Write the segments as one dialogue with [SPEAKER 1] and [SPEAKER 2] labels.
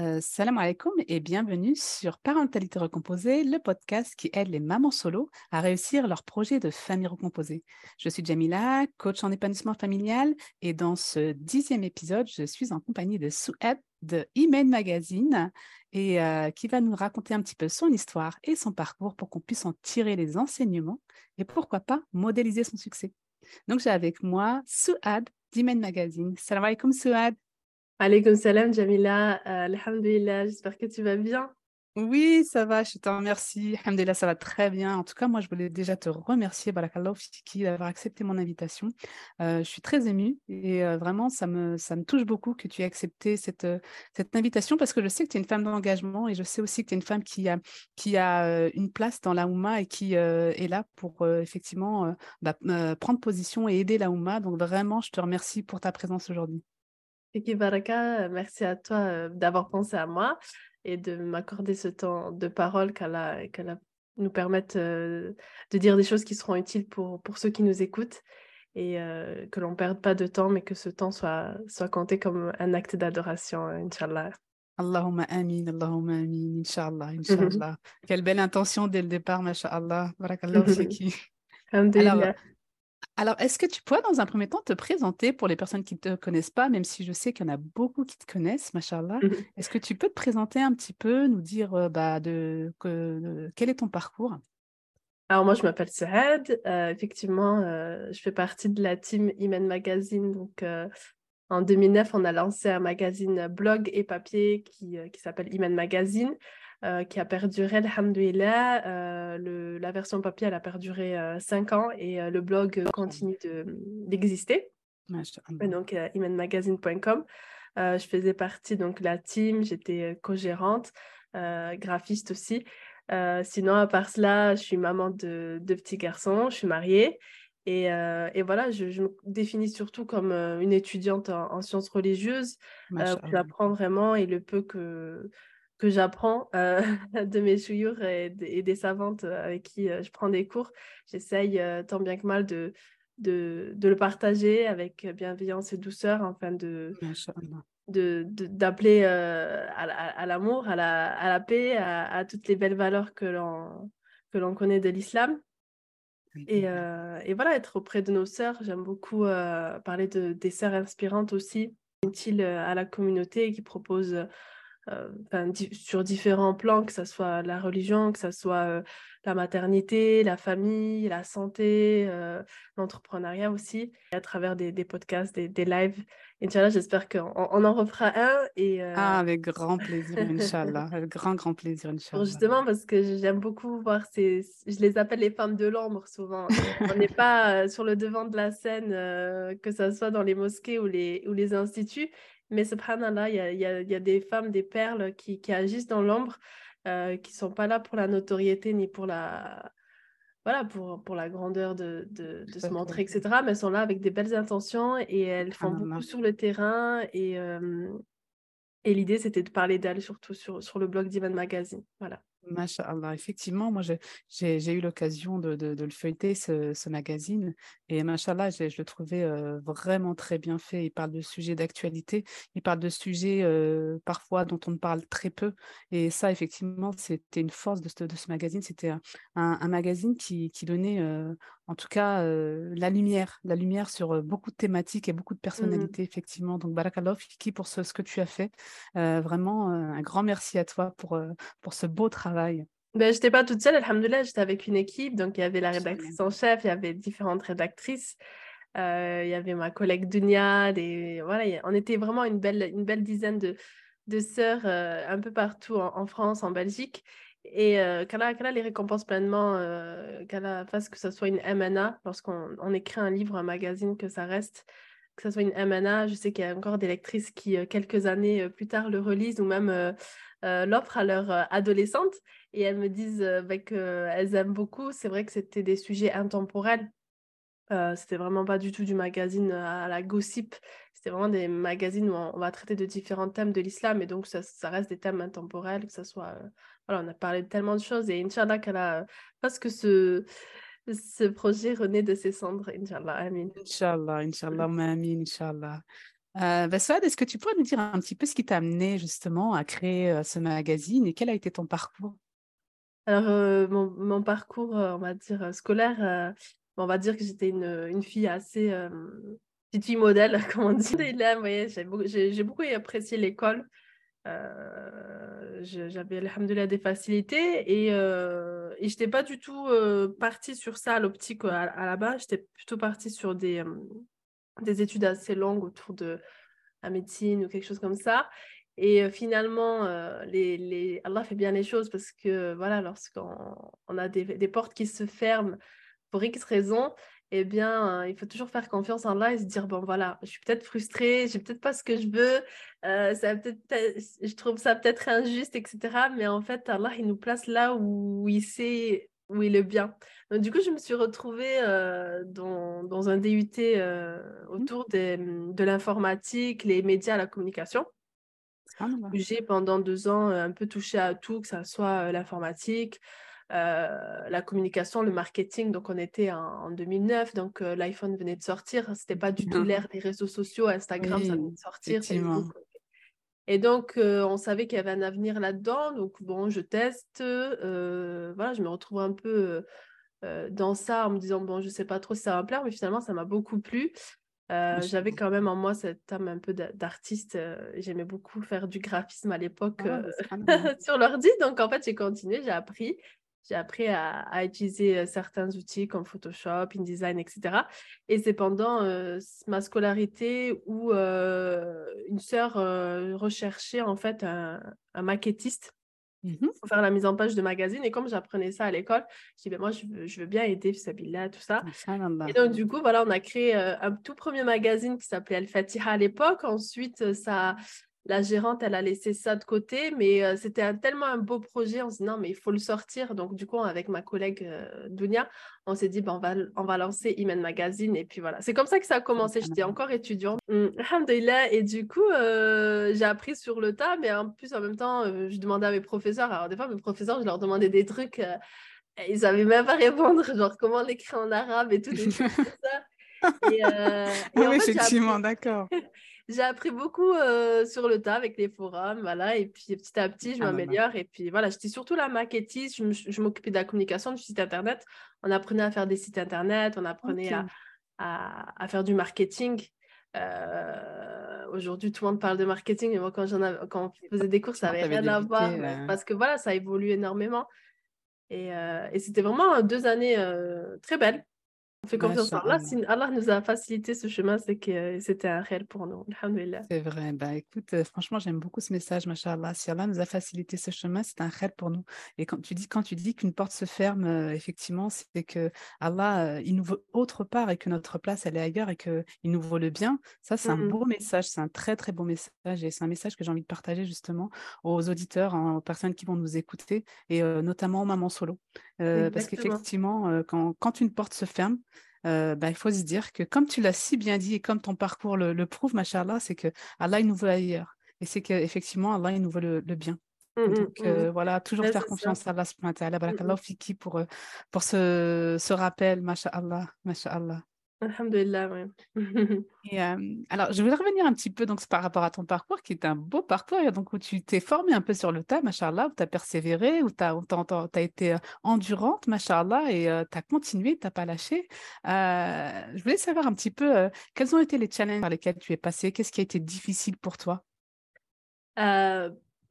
[SPEAKER 1] Euh, salam alaikum et bienvenue sur Parentalité Recomposée, le podcast qui aide les mamans solo à réussir leur projet de famille recomposée. Je suis Jamila, coach en épanouissement familial et dans ce dixième épisode, je suis en compagnie de Souad de Imen Magazine et euh, qui va nous raconter un petit peu son histoire et son parcours pour qu'on puisse en tirer les enseignements et pourquoi pas modéliser son succès. Donc j'ai avec moi Souad d'Imen Magazine. Salam alaikum Souad.
[SPEAKER 2] Alaykoum salam, Jamila. Euh, alhamdulillah, j'espère que tu vas bien.
[SPEAKER 1] Oui, ça va, je te remercie. Alhamdulillah, ça va très bien. En tout cas, moi, je voulais déjà te remercier, Barakallah d'avoir accepté mon invitation. Euh, je suis très émue et euh, vraiment, ça me, touche beaucoup que tu aies accepté cette, invitation parce que je sais que tu es une femme d'engagement et je sais aussi que tu es une femme qui a, une place dans la Oumma et qui est là pour effectivement bah, prendre position et aider la Oumma. Donc, vraiment, je te remercie pour ta présence aujourd'hui.
[SPEAKER 2] Fiki Baraka, merci à toi euh, d'avoir pensé à moi et de m'accorder ce temps de parole qu'elle nous permette euh, de dire des choses qui seront utiles pour, pour ceux qui nous écoutent et euh, que l'on ne perde pas de temps, mais que ce temps soit, soit compté comme un acte d'adoration, Inch'Allah.
[SPEAKER 1] Allahumma amin, Allahumma amin, Inch'Allah, Inch'Allah. Quelle belle intention dès le départ, Masha'Allah. Barakallah, Alors, alors, est-ce que tu pourrais, dans un premier temps, te présenter pour les personnes qui ne te connaissent pas, même si je sais qu'il y en a beaucoup qui te connaissent, machallah. Mmh est-ce que tu peux te présenter un petit peu, nous dire euh, bah, de, quel est ton parcours?
[SPEAKER 2] Alors moi, je m'appelle Saad. Euh, effectivement, euh, je fais partie de la team Imen Magazine. Donc, en 2009, on a lancé un magazine blog et papier qui, qui s'appelle Imen Magazine. Euh, qui a perduré, alhamdoulilah. Euh, la version papier, elle a perduré euh, cinq ans et le blog continue d'exister. donc, imanmagazine.com. je faisais partie donc la team, j'étais co-gérante, graphiste aussi. sinon, à part cela, je suis maman de deux petits garçons, je suis mariée. Et, et, voilà, je, me définis surtout comme une étudiante en, sciences religieuses. j'apprends vraiment et le peu que, que j'apprends euh, de mes chouillures et, des savantes euh, avec qui euh, je prends des cours. J'essaye tant bien que mal de, de, le partager avec bienveillance et douceur afin de d'appeler à, l'amour, à la, à la paix, à, toutes les belles valeurs que l'on connaît de l'islam. Et, et, voilà, être auprès de nos sœurs. J'aime beaucoup parler de, des sœurs inspirantes aussi, utiles à la communauté qui proposent euh, sur différents plans, que ce soit la religion, que ce soit euh, la maternité, la famille, la santé, euh, l'entrepreneuriat aussi, à travers des, des podcasts, des, des lives. Inch'Allah, j'espère qu'on on en refera un. Et,
[SPEAKER 1] Ah, avec grand plaisir, Inch'Allah. avec grand, grand plaisir, Inch'Allah.
[SPEAKER 2] Justement, parce que j'aime beaucoup voir ces... Je les appelle les femmes de l'ombre, souvent. on n'est pas sur le devant de la scène, que ce soit dans les mosquées ou les, ou les instituts, mais subhanallah, il y a, y, a, y a, des femmes, des perles qui, qui agissent dans l'ombre, euh, qui ne sont pas là pour la notoriété ni pour la, voilà, pour, pour la grandeur de, de, de se montrer, etc. Mais elles sont là avec des belles intentions et elles font beaucoup sur le terrain. Et, euh, et l'idée, c'était de parler d'elles surtout sur, sur le blog d'Ivan Magazine. Voilà.
[SPEAKER 1] Masha'Allah, effectivement, moi j'ai eu l'occasion de, le feuilleter, ce, magazine, et Masha'Allah, je, le trouvais euh, vraiment très bien fait. Il parle de sujets d'actualité, il parle de sujets euh, parfois dont on parle très peu, et ça, effectivement, c'était une force de ce, magazine. C'était un, magazine qui, qui donnait, euh, en tout cas, la lumière, la lumière sur beaucoup de thématiques et beaucoup de mmh. personnalités, effectivement. Donc, Barakallah, qui pour ce, ce, que tu as fait. vraiment, un grand merci à toi pour, pour ce beau travail
[SPEAKER 2] ben, Je n'étais pas toute seule, alhamdoulilah, j'étais avec une équipe. Donc, il y avait la rédactrice en chef, il y avait différentes rédactrices. Euh, il y avait ma collègue Dunia. Des... Voilà, on était vraiment une belle, une belle dizaine de, de sœurs euh, un peu partout en, France, en Belgique. Et euh, qu'Allah, les récompense pleinement, euh, qu'Allah fasse que ce soit une MNA, lorsqu'on on écrit un livre, un magazine, que ça reste, que ce soit une MNA. Je sais qu'il y a encore des lectrices qui, quelques années plus tard, le relisent ou même euh, l'offre à leur euh, adolescente et elles me disent bah, qu'elles aiment beaucoup. C'est vrai que c'était des sujets intemporels. c'était vraiment pas du tout du magazine à la gossip. C'était vraiment des magazines où on, va traiter de différents thèmes de l'islam et donc ça, reste des thèmes intemporels, que ça soit. voilà, on a parlé de tellement de choses et Inch'Allah qu'elle a. Parce que ce ce projet renaît de ses cendres, Inch'Allah, Amin.
[SPEAKER 1] Inch'Allah, Inch'Allah, Amin, Inch'Allah. Euh, bah, est-ce que tu pourrais nous dire un petit peu ce qui t'a amené justement à créer ce magazine et quel a été ton parcours?
[SPEAKER 2] Alors, mon, mon, parcours, on va dire, scolaire, on va dire que j'étais une, une, fille assez petite fille modèle, comme on dit. J'ai beaucoup, apprécié l'école. Euh, j'avais, alhamdoulilah, des facilités et, euh, et je n'étais pas du tout euh, partie sur ça à l'optique à, la base. J'étais plutôt partie sur des, euh, des études assez longues autour de la médecine ou quelque chose comme ça. Et finalement, les, les... Allah fait bien les choses parce que voilà, lorsqu'on on a des, des portes qui se ferment pour X raisons, eh bien, euh, il faut toujours faire confiance en Allah et se dire, bon, voilà, je suis peut-être frustrée, j'ai peut-être pas ce que je veux, euh, ça peut je trouve ça peut-être injuste, etc. Mais en fait, Allah, il nous place là où il sait où il est bien. Donc, du coup, je me suis retrouvée euh, dans, dans, un DUT mmh. autour des, de l'informatique, les médias, la communication. J'ai pendant deux ans un peu touché à tout, que ce soit l'informatique, euh, la communication, le marketing. Donc, on était en, 2009, donc euh, l'iPhone venait de sortir. C'était pas du tout mmh. l'ère des réseaux sociaux. Instagram, ça venait de sortir. Et donc, euh, on savait qu'il y avait un avenir là-dedans. Donc, bon, je teste. voilà, je me retrouve un peu dans ça en me disant, bon, je sais pas trop si ça va me plaire, mais finalement, ça m'a beaucoup plu. J'avais quand même en moi cette âme un peu d'artiste. J'aimais beaucoup faire du graphisme à l'époque ah, sur l'ordi. Donc, en fait, j'ai continué, j'ai appris. J'ai appris à, utiliser euh, certains outils comme Photoshop, InDesign, etc. Et c'est pendant euh, ma scolarité où euh, une sœur recherchait en fait un, maquettiste mmh pour faire la mise en page de magazine. Et comme j'apprenais ça à l'école, je dis, ben moi, je veux, je veux bien aider Sabila, tout ça. Et donc, du coup, voilà, on a créé un tout premier magazine qui s'appelait Al-Fatiha à l'époque. Ensuite, ça la gérante, elle a laissé ça de côté, mais euh, c'était tellement un beau projet. On s'est dit non, mais il faut le sortir. Donc, du coup, avec ma collègue euh, Dunia, on s'est dit ben, on, va, on va lancer Imen Magazine. Et puis voilà, c'est comme ça que ça a commencé. J'étais encore étudiante. Mmh, et du coup, euh, j'ai appris sur le tas, mais en plus, en même temps, je demandais à mes professeurs. Alors, des fois, mes professeurs, je leur demandais des trucs. ils savaient même pas répondre, genre comment l'écrire en arabe et tout, des trucs comme ça.
[SPEAKER 1] Et, oui, effectivement, d'accord.
[SPEAKER 2] j'ai appris beaucoup euh, sur le tas avec les forums, voilà, et puis petit à petit, je ah, m'améliore. Et puis voilà, j'étais surtout la maquettiste, je m'occupais de la communication du site internet. On apprenait à faire des sites internet, on apprenait à, à, faire du marketing. Euh, aujourd'hui, tout le monde parle de marketing, mais moi, quand, quand on faisait des cours, ça n'avait rien à voir, parce que voilà, ça évolue énormément. Et, euh, et c'était vraiment deux années très belles. On fait confiance en Allah. Si Allah nous a facilité ce chemin, c'est que c'était un réel pour nous.
[SPEAKER 1] C'est vrai. Bah, écoute, euh, franchement, j'aime beaucoup ce message, Masha'Allah. Si Allah nous a facilité ce chemin, c'est un réel pour nous. Et quand tu dis, quand tu dis qu'une porte se ferme, euh, effectivement, c'est que Allah, euh, il nous veut autre part et que notre place, elle est ailleurs et qu'il nous veut le bien. Ça, c'est un beau message. C'est un très, très beau message. Et c'est un message que j'ai envie de partager justement aux auditeurs, hein, aux personnes qui vont nous écouter et notamment aux mamans solo. Parce qu'effectivement, quand, quand une porte se ferme, euh, bah, il faut se dire que comme tu l'as si bien dit et comme ton parcours le, le prouve, machallah, c'est que Allah il nous veut ailleurs. Et c'est qu'effectivement, Allah il nous veut le, bien. Mmh, mmh, Donc mmh. Euh, voilà, toujours faire confiance à Allah subhanahu wa ta'ala. fiki pour, pour ce, ce rappel, masha'Allah, masha'Allah.
[SPEAKER 2] Alhamdulillah, oui.
[SPEAKER 1] et, alors, je voudrais revenir un petit peu donc, par rapport à ton parcours, qui est un beau parcours, donc, où tu t'es formé un peu sur le tas, machallah, où tu as persévéré, où tu as, as, été endurante, machallah, et tu as continué, tu n'as pas lâché. je voulais savoir un petit peu quels ont été les challenges par lesquels tu es passé, qu'est-ce qui a été difficile pour toi?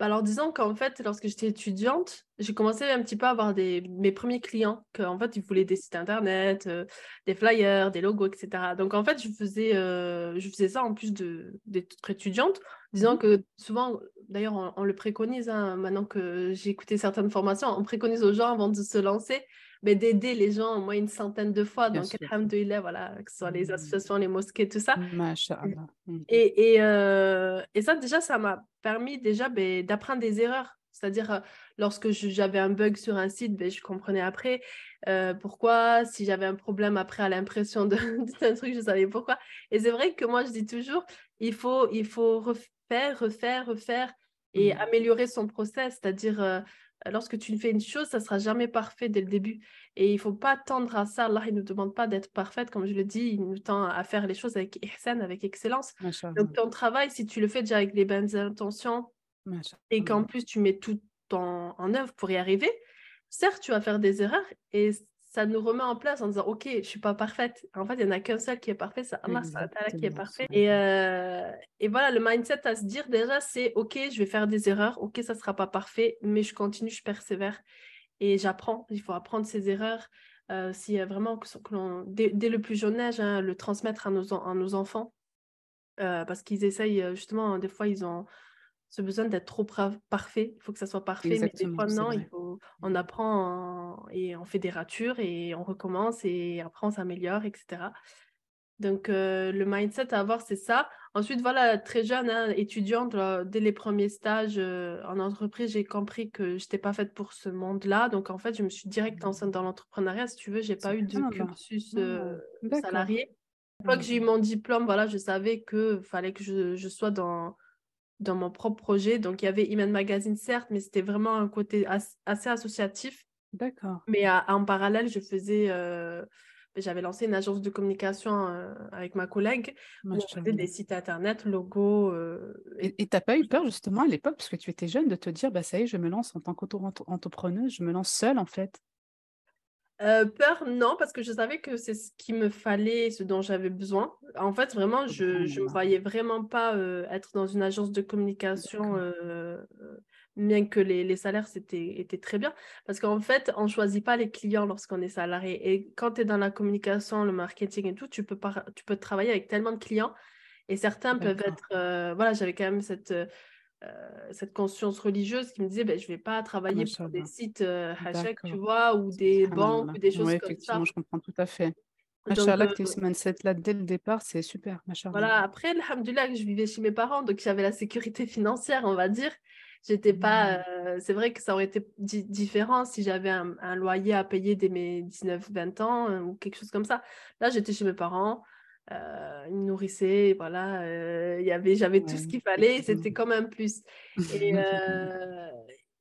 [SPEAKER 2] Alors, disons qu'en fait, lorsque j'étais étudiante, j'ai commencé un petit peu à avoir des, mes premiers clients, qu'en fait, ils voulaient des sites internet, euh, des flyers, des logos, etc. Donc, en fait, je faisais, euh, je faisais ça en plus d'être étudiante, disant mmh. que souvent, d'ailleurs, on, le préconise, hein, maintenant que j'ai écouté certaines formations, on préconise aux gens avant de se lancer mais d'aider les gens au moins une centaine de fois. Bien donc, alhamdoulilah, voilà, que ce soit les mmh. associations, les mosquées, tout ça. Mmh. Et, et, euh, et, ça, déjà, ça m'a permis déjà ben, d'apprendre des erreurs. C'est-à-dire, euh, lorsque j'avais un bug sur un site, ben, je comprenais après euh, pourquoi. Si j'avais un problème après à l'impression d'un truc, je savais pourquoi. Et c'est vrai que moi, je dis toujours, il faut, il faut refaire, refaire, refaire et mmh. améliorer son process. C'est-à-dire, lorsque tu fais une chose, ça sera jamais parfait dès le début. Et il faut pas tendre à ça. Allah, il ne nous demande pas d'être parfaite, comme je le dis, il nous tend à faire les choses avec ihsan, avec excellence. Donc ton travail, si tu le fais déjà avec les bonnes intentions et qu'en plus tu mets tout en, en œuvre pour y arriver, certes, tu vas faire des erreurs et ça nous remet en place en disant ok je suis pas parfaite. En fait il y en a qu'un seul qui est parfait c'est Allah qui est parfait. Et, euh, et voilà le mindset à se dire déjà c'est ok je vais faire des erreurs. Ok ça sera pas parfait mais je continue je persévère. Et j'apprends. Il faut apprendre ses erreurs. Euh, a vraiment que, que dès, dès, le plus jeune âge hein, le transmettre à nos, à nos enfants. Euh, parce qu'ils essayent justement des fois ils ont ce besoin d'être trop parfait. Il faut que ça soit parfait, mais des fois, non, il faut, on mmh. apprend et on fait des ratures et on recommence et après on s'améliore, etc. Donc, euh, le mindset à avoir, c'est ça. Ensuite, voilà, très jeune, hein, étudiante, dès les premiers stages euh, en entreprise, j'ai compris que je n'étais pas faite pour ce monde-là. Donc, en fait, je me suis direct enceinte dans l'entrepreneuriat. Si tu veux, je n'ai pas eu de cursus euh, salarié. Une fois que j'ai eu mon diplôme, voilà, je savais qu'il fallait que je, je sois dans, dans mon propre projet. Donc, il y avait Iman Magazine, certes, mais c'était vraiment un côté assez associatif.
[SPEAKER 1] D'accord.
[SPEAKER 2] Mais en parallèle, je faisais... Euh, j'avais lancé une agence de communication euh, avec ma collègue où on faisait des sites internet, logos. Euh,
[SPEAKER 1] et tu n'as pas eu peur justement à l'époque, parce que tu étais jeune, de te dire, bah, ça y est, je me lance en tant qu'auto-entrepreneuse, je me lance seule en fait?
[SPEAKER 2] Euh, peur, non, parce que je savais que c'est ce qu'il me fallait, ce dont j'avais besoin. En fait, vraiment, je ne me voyais vraiment pas euh, être dans une agence de communication, euh, bien que les, les salaires c'était, étaient très bien. Parce qu'en fait, on ne choisit pas les clients lorsqu'on est salarié. Et quand tu es dans la communication, le marketing et tout, tu peux, pas, tu peux travailler avec tellement de clients. Et certains peuvent être... voilà, j'avais quand même cette cette conscience religieuse qui me disait ben, je ne vais pas travailler pour des sites euh, tu vois, ou des banques, ou des choses comme
[SPEAKER 1] effectivement, ça. je comprends tout à fait. Machallah, que tu aies mindset-là dès le départ, c'est super.
[SPEAKER 2] Voilà, après, alhamdoulilah, je vivais chez mes parents, donc j'avais la sécurité financière, on va dire. J'étais pas. Mmh. Euh, c'est vrai que ça aurait été différent si j'avais un, un, loyer à payer dès mes 19-20 ans euh, ou quelque chose comme ça. Là, j'étais chez mes parents. Euh, ils me nourrissaient, voilà, euh, y avait, j'avais tout ce qu'il fallait, c'était comme un plus. Et, euh,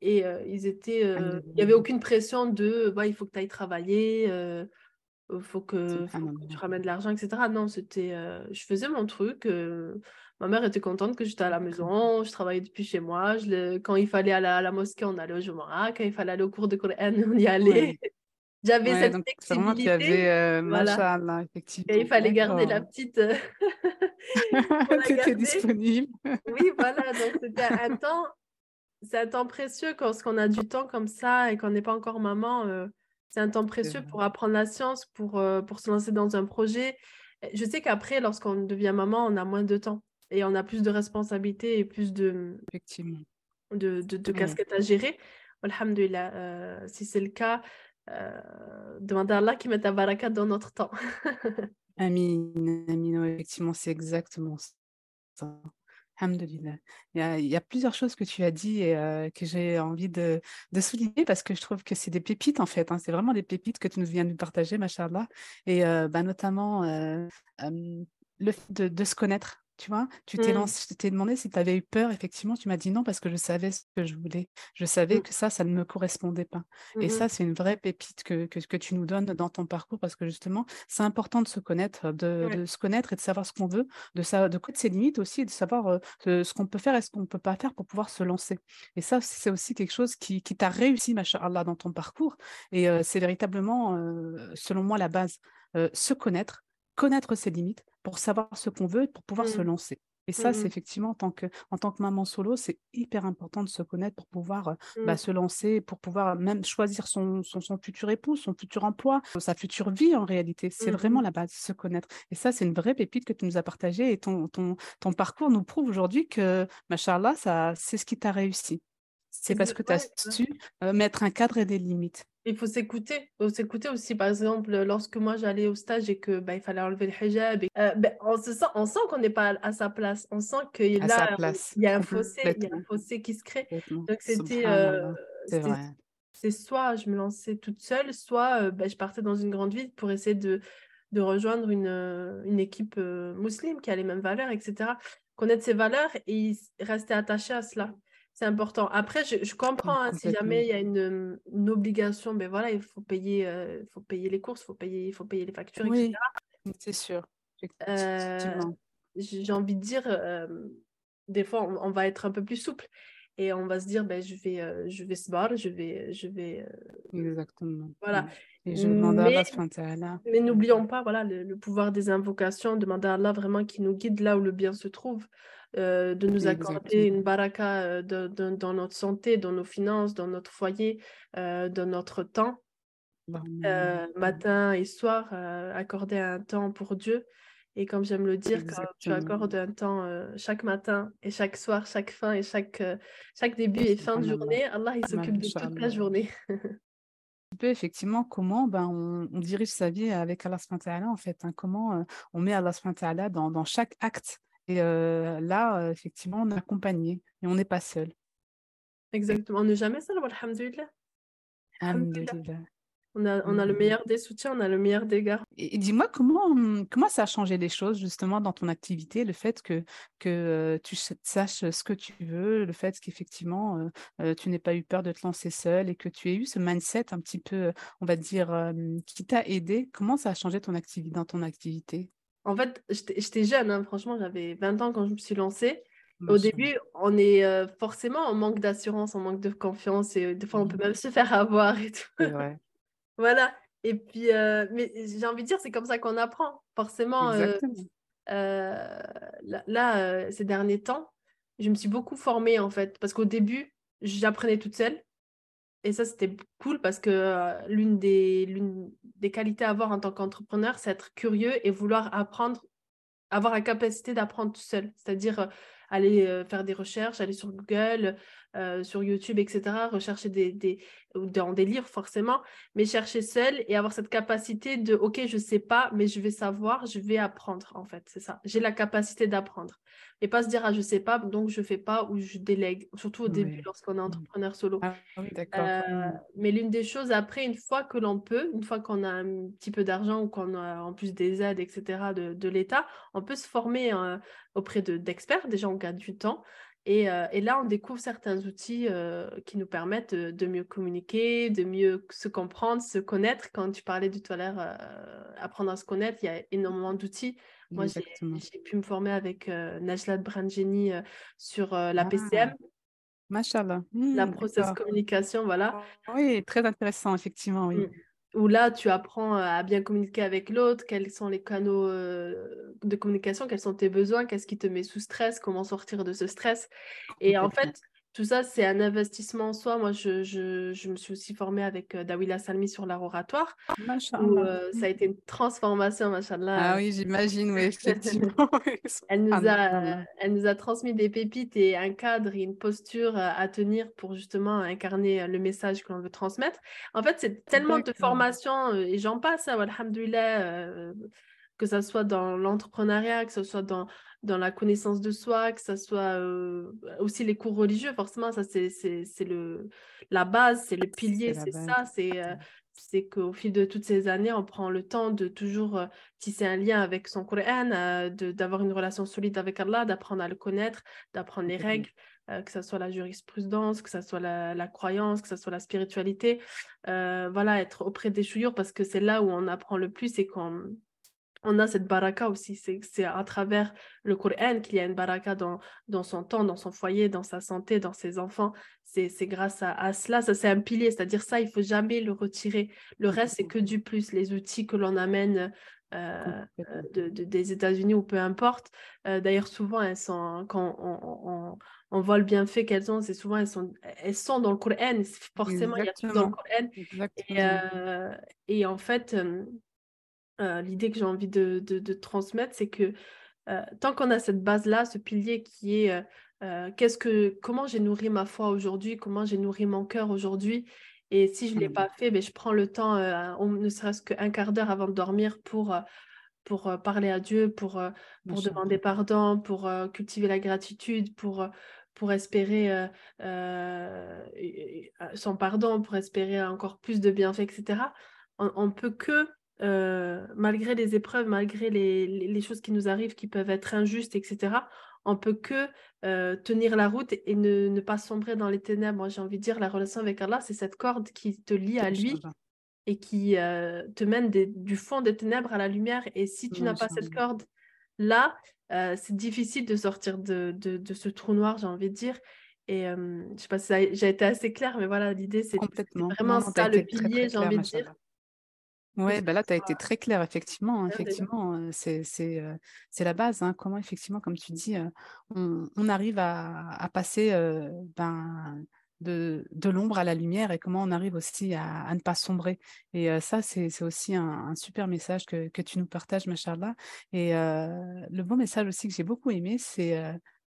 [SPEAKER 2] et euh, ils étaient, euh, il n'y avait aucune pression de, bah, il faut que tu ailles travailler, il faut, que, tu ramènes de l'argent, etc. Non, c'était, je faisais mon truc. ma mère était contente que j'étais à la maison, je travaillais depuis chez moi. Je quand il fallait aller à la mosquée, on allait au Jumara. Quand il fallait aller au cours de Coran, on y allait. J'avais cette flexibilité.
[SPEAKER 1] Avais, euh, voilà. effectivement.
[SPEAKER 2] Et il fallait garder la petite. Euh,
[SPEAKER 1] tu étais disponible.
[SPEAKER 2] oui, voilà. Donc, c'était un temps. C'est un temps précieux quand on a du temps comme ça et qu'on n'est pas encore maman. Euh, c'est un temps précieux pour apprendre la science, pour, euh, pour se lancer dans un projet. Je sais qu'après, lorsqu'on devient maman, on a moins de temps et on a plus de responsabilités et plus de,
[SPEAKER 1] Effectivement.
[SPEAKER 2] de, de, de casquettes à gérer. Alhamdulillah, euh, si c'est le cas, euh, demander à Allah qui mette la baraka dans notre temps.
[SPEAKER 1] Amin, amin, effectivement, c'est exactement ça. Alhamdulillah. Il y, a, plusieurs choses que tu as dit et euh, que j'ai envie de, souligner parce que je trouve que c'est des pépites en fait. Hein. C'est vraiment des pépites que tu nous viens de partager, machallah. Et euh, bah, notamment le fait de, se connaître tu vois, tu t'es mmh. t'es demandé si tu avais eu peur, effectivement, tu m'as dit non parce que je savais ce que je voulais. Je savais mmh. que ça, ça ne me correspondait pas. Et mmh ça, c'est une vraie pépite que, que, que, tu nous donnes dans ton parcours parce que justement, c'est important de se connaître, de, de, se connaître et de savoir ce qu'on veut, de, savoir, de connaître ses limites aussi, de savoir euh, ce qu'on peut faire et ce qu'on ne peut pas faire pour pouvoir se lancer. Et ça, c'est aussi quelque chose qui, qui t'a réussi, Allah, dans ton parcours. Et euh, c'est véritablement, euh, selon moi, la base. se connaître, connaître ses limites pour savoir ce qu'on veut, pour pouvoir se mmh. lancer. Et ça, c'est mmh effectivement, en tant, que, en tant que maman solo, c'est hyper important de se connaître pour pouvoir bah, mmh. se lancer, pour pouvoir même choisir son, son, son, futur époux, son futur emploi, sa future vie en réalité. C'est vraiment la base, se connaître. Et ça, c'est une vraie pépite que tu nous as partagée. Et ton, ton, ton parcours nous prouve aujourd'hui que, machallah, c'est ce qui t'a réussi. C'est parce que tu as su mettre un cadre et des limites.
[SPEAKER 2] Il faut s'écouter. Il faut s'écouter aussi. Par exemple, lorsque moi j'allais au stage et que bah, il fallait enlever le hijab, euh, ben, on, se sent, on sent qu'on n'est pas à, sa place. On sent qu'il y a un fossé, il y a un fossé qui se crée. Donc c'était, euh, c'est soit je me lançais toute seule, soit euh, bah, je partais dans une grande ville pour essayer de, de rejoindre une, une équipe musulmane qui a les mêmes valeurs, etc. Connaître ses valeurs et rester attaché à cela. C'est important. Après, je, comprends hein, si jamais il y a une, obligation, mais ben voilà, il faut payer, euh, faut payer les courses, il faut payer, il faut payer les factures,
[SPEAKER 1] oui, c'est sûr.
[SPEAKER 2] J'ai envie de dire, des fois, on, va être un peu plus souple et on va se dire, ben, je vais, je vais se barrer, je vais, je vais.
[SPEAKER 1] Exactement.
[SPEAKER 2] Voilà.
[SPEAKER 1] Et je demande à
[SPEAKER 2] Allah. Mais n'oublions pas, voilà, le, pouvoir des invocations, demander à Allah vraiment qu'il nous guide là où le bien se trouve, de nous accorder une baraka dans notre santé, dans nos finances, dans notre foyer, dans notre temps. matin et soir, accorder un temps pour Dieu. Et comme j'aime le dire, quand tu accordes un temps chaque matin et chaque soir, chaque fin et chaque, chaque début et fin de journée, Allah il s'occupe de toute la journée.
[SPEAKER 1] effectivement comment ben, on, dirige sa vie avec Allah en fait. Hein. comment on met Allah dans, dans chaque acte. Et là, effectivement, on est accompagné et on n'est pas seul.
[SPEAKER 2] Exactement. On n'est jamais seul, alhamdulillah. Alhamdulillah. On a, on a le mmh. meilleur des soutiens, on a le meilleur des gars.
[SPEAKER 1] Et, dis-moi, comment, mmh, comment ça a changé les choses justement dans ton activité, le fait que, que tu saches ce que tu veux, le fait qu'effectivement tu n'aies pas eu peur de te lancer seul et que tu aies eu ce mindset un petit peu, on va dire, qui t'a aidé. Comment ça a changé ton activité, dans ton activité?
[SPEAKER 2] En fait, j'étais jeune, hein, franchement, j'avais 20 ans quand je me suis lancée. Au début, on est forcément en manque d'assurance, en manque de confiance et des fois, on peut mmh. même se faire avoir et tout.
[SPEAKER 1] Ouais.
[SPEAKER 2] Voilà. Et puis, euh, mais j'ai envie de dire, c'est comme ça qu'on apprend. Forcément, euh, euh, là, ces derniers temps, je me suis beaucoup formée en fait. Parce qu'au début, j'apprenais toute seule. Et ça, c'était cool parce que l'une des, des qualités à avoir en tant qu'entrepreneur, c'est être curieux et vouloir apprendre, avoir la capacité d'apprendre tout seul. C'est-à-dire aller faire des recherches, aller sur Google, sur YouTube, etc., rechercher des, des, dans des livres forcément, mais chercher seul et avoir cette capacité de, OK, je ne sais pas, mais je vais savoir, je vais apprendre, en fait, c'est ça. J'ai la capacité d'apprendre. Et pas se dire, ah, je ne sais pas, donc je ne fais pas ou je délègue, surtout au début lorsqu'on est mmh. entrepreneur solo.
[SPEAKER 1] Ah, oui.
[SPEAKER 2] Euh, mmh. mais l'une des choses, après, une fois que l'on peut, une fois qu'on a un petit peu d'argent ou qu'on a en plus des aides, etc., de, de l'État, on peut se former euh, auprès d'experts. Déjà, on gagne du temps. Et, euh, et, là, on découvre certains outils euh, qui nous permettent de, mieux communiquer, de mieux se comprendre, se connaître. Quand tu parlais du tout à l'heure, euh, apprendre à se connaître, il y a énormément d'outils. Moi, j'ai pu me former avec Najlat Brangeni sur la PCM. Ah,
[SPEAKER 1] Machallah.
[SPEAKER 2] la mmh, process communication, voilà.
[SPEAKER 1] Oui, très intéressant, effectivement, oui. Mmh
[SPEAKER 2] où là, tu apprends à bien communiquer avec l'autre, quels sont les canaux euh, de communication, quels sont tes besoins, qu'est-ce qui te met sous stress, comment sortir de ce stress. Et en fait, tout ça, c'est un investissement en soi. Moi, je, je, je me suis aussi formée avec euh, Dawila Salmi sur l'art oratoire. Où, euh, ça a été une transformation, machallah.
[SPEAKER 1] Ah oui, j'imagine, oui, effectivement.
[SPEAKER 2] elle, nous a, elle nous a transmis des pépites et un cadre et une posture à tenir pour justement incarner le message que l'on veut transmettre. En fait, c'est tellement de formations, et j'en passe, hein, alhamdoulilah, que ce soit dans l'entrepreneuriat, que ce soit dans dans la connaissance de soi, que ce soit euh, aussi les cours religieux, forcément, ça c'est le la base, c'est le pilier, c'est ça, c'est euh, c'est qu'au fil de toutes ces années, on prend le temps de toujours euh, tisser un lien avec son Coran, d'avoir une relation solide avec Allah, d'apprendre à le connaître, d'apprendre les règles, que ce soit la jurisprudence, que ce soit la, la, croyance, que ce soit la spiritualité. voilà, être auprès des chouyours parce que c'est là où on apprend le plus et qu'on on a cette baraka aussi. C'est à travers le Coran qu'il y a une baraka dans, dans son temps, dans son foyer, dans sa santé, dans ses enfants. C'est grâce à, cela. Ça, c'est un pilier. C'est-à-dire ça, il faut jamais le retirer. Le reste, c'est que du plus. Les outils que l'on amène euh, de, des États-Unis ou peu importe. Euh, d'ailleurs, souvent, elles sont, quand on, on, voit le bienfait qu'elles ont, c'est souvent elles sont, elles sont dans le Coran. Forcément, il y a tout dans le Coran. Et, euh, et, en fait, euh, l'idée que j'ai envie de, transmettre, c'est que euh, tant qu'on a cette base-là, ce pilier qui est euh, qu'est-ce que, comment j'ai nourri ma foi aujourd'hui, comment j'ai nourri mon cœur aujourd'hui, et si je ne l'ai mmh. pas fait, ben, je prends le temps, ne serait-ce qu'un quart d'heure avant de dormir pour, pour parler à Dieu, pour, pour demander pardon, pour cultiver la gratitude, pour, pour espérer son pardon, pour espérer encore plus de bienfaits, etc. On, ne peut que euh, malgré les épreuves, malgré les, choses qui nous arrivent qui peuvent être injustes, etc., on peut que euh, tenir la route et ne, pas sombrer dans les ténèbres. Moi, j'ai envie de dire, la relation avec Allah, c'est cette corde qui te lie à lui et qui euh, te mène du fond des ténèbres à la lumière. Et si tu n'as pas cette corde là, c'est difficile de sortir de, de, ce trou noir, j'ai envie de dire. Et je sais pas si j'ai été assez claire, mais voilà, l'idée, c'est vraiment ça, le pilier, j'ai envie de dire.
[SPEAKER 1] Oui, bah là, tu as été très clair, effectivement. effectivement, c'est la base. Hein. comment, effectivement, comme tu dis, on, on, arrive à, à passer ben, de, de l'ombre à la lumière et comment on arrive aussi à, à ne pas sombrer. Et ça, c'est aussi un, un, super message que, que tu nous partages, Machallah. Et le bon message aussi que j'ai beaucoup aimé, c'est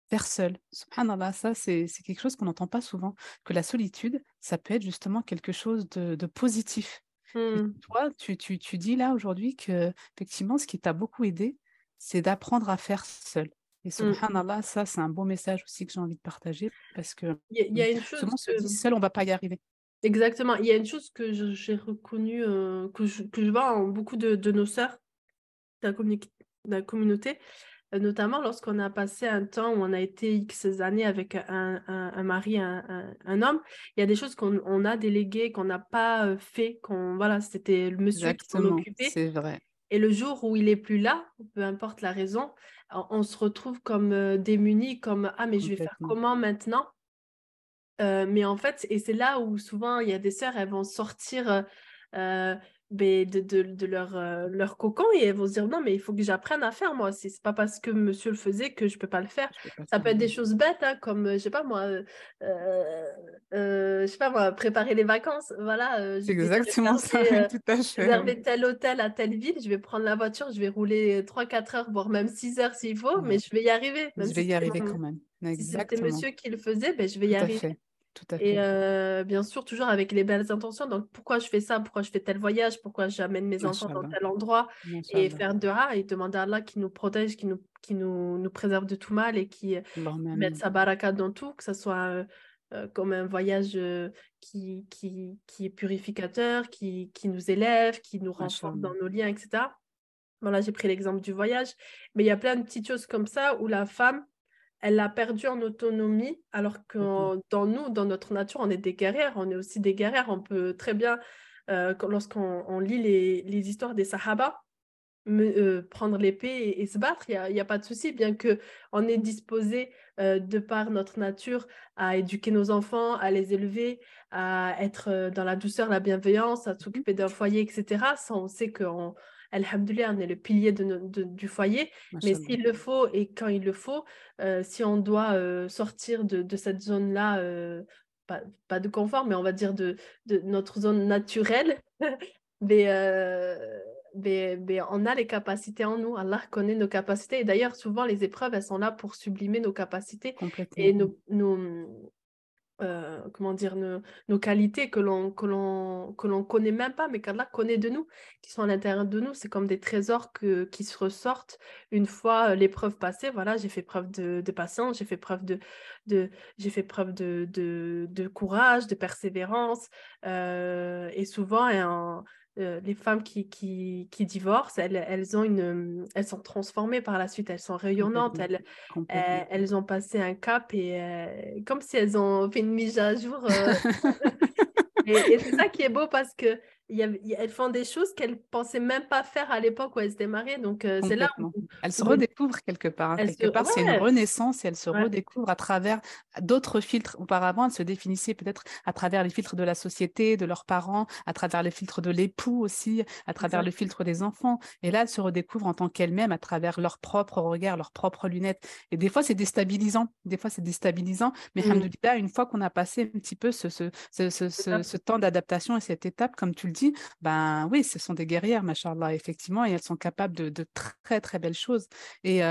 [SPEAKER 1] faire seul. Subhanallah, ça, c'est quelque chose qu'on n'entend pas souvent, que la solitude, ça peut être justement quelque chose de, de positif. Mmh. toi, tu, tu, tu, dis là aujourd'hui que effectivement, ce qui t'a beaucoup aidé, c'est d'apprendre à faire seul. Et mmh. subhanallah, ça, c'est un beau message aussi que j'ai envie de partager parce que
[SPEAKER 2] il y, a une chose
[SPEAKER 1] se dit seul, on va pas y arriver.
[SPEAKER 2] Exactement. Il y a une chose que j'ai reconnue, euh, que, je, que je vois en beaucoup de, de nos sœurs de la, communauté, notamment lorsqu'on a passé un temps où on a été X années avec un, un, mari, un, un, homme, il y a des choses qu'on a déléguées, qu'on n'a pas euh, fait, qu'on voilà, c'était le monsieur qui s'en occupait.
[SPEAKER 1] C'est vrai.
[SPEAKER 2] Et le jour où il est plus là, peu importe la raison, on, se retrouve comme euh, démunis, comme ah mais je vais faire comment maintenant? Mais en fait, et c'est là où souvent il y a des sœurs, elles vont sortir de, de, de leur, euh, leur cocon et elles vont se dire non mais il faut que j'apprenne à faire moi. C'est pas parce que monsieur le faisait que je peux pas le faire. Ça peut être des choses bêtes hein, comme je sais pas moi euh, euh, je sais pas moi préparer les vacances. Voilà
[SPEAKER 1] c'est exactement ça tout à fait
[SPEAKER 2] réserver tel hôtel à telle ville je vais prendre la voiture je vais rouler 3-4 heures voire même 6 heures s'il faut mais je vais y arriver
[SPEAKER 1] je vais y arriver quand même.
[SPEAKER 2] si c'était monsieur qui le faisait ben, je vais y arriver et bien sûr, toujours avec les belles intentions. Donc, pourquoi je fais ça? Pourquoi je fais tel voyage? Pourquoi j'amène mes enfants dans tel endroit? Et faire de et demander à Allah qui nous protège, qui nous, qui nous, nous préserve de tout mal et qui mette sa baraka dans tout, que ce soit comme un voyage qui, qui, qui, est purificateur, qui, qui nous élève, qui nous renforce dans nos liens, etc. Bon, là, j'ai pris l'exemple du voyage, mais il y a plein de petites choses comme ça où la femme, elle a perdu en autonomie, alors que mmh dans nous, dans notre nature, on est des guerrières, on est aussi des guerrières. On peut très bien, euh, lorsqu'on lit les, histoires des Sahaba, euh, prendre l'épée et, se battre, il n'y a, pas de souci, bien qu'on est disposé, euh, de par notre nature, à éduquer nos enfants, à les élever, à être dans la douceur, la bienveillance, à mmh s'occuper d'un foyer, etc. Ça, on sait qu'on Alhamdulillah, on est le pilier de, du foyer, mais s'il le faut et quand il le faut, euh, si on doit euh, sortir de, cette zone-là, euh, pas, de confort, mais on va dire de, notre zone naturelle, mais, mais, on a les capacités en nous. Allah connaît nos capacités. Et d'ailleurs, souvent, les épreuves, elles sont là pour sublimer nos capacités et nos, euh, comment dire, nos, qualités que l'on que l'on connaît même pas, mais qu'Allah connaît de nous, qui sont à l'intérieur de nous. C'est comme des trésors qui se ressortent une fois euh, l'épreuve passée. Voilà, j'ai fait preuve de, patience, j'ai fait preuve de, j'ai fait preuve de, courage, de persévérance, euh, et souvent, euh, les femmes qui, qui, qui divorcent, elles, elles, ont une, elles sont transformées par la suite, elles sont rayonnantes, elles, elles, ont passé un cap et euh, comme si elles ont fait une mise à jour. Euh. et c'est ça qui est beau parce que elles font des choses qu'elles pensaient même pas faire à l'époque où elles étaient mariées. Donc, euh, c'est là
[SPEAKER 1] où... Elles se redécouvrent quelque part. Hein. Quelque part, c'est une renaissance et elles se redécouvrent à travers d'autres filtres. Auparavant, elles se définissaient peut-être à travers les filtres de la société, de leurs parents, à travers les filtres de l'époux aussi, à travers le filtre des enfants. Et là, elles se redécouvrent en tant qu'elles-mêmes à travers leur propre regard, leurs propres lunettes. Et des fois, c'est déstabilisant. Des fois, c'est déstabilisant. Mais mmh. une fois qu'on a passé un petit peu ce, ce, ce, ce temps d'adaptation et cette étape, comme tu le dit, ben oui, ce sont des guerrières, machallah, effectivement, et elles sont capables de, très, très belles choses. Et,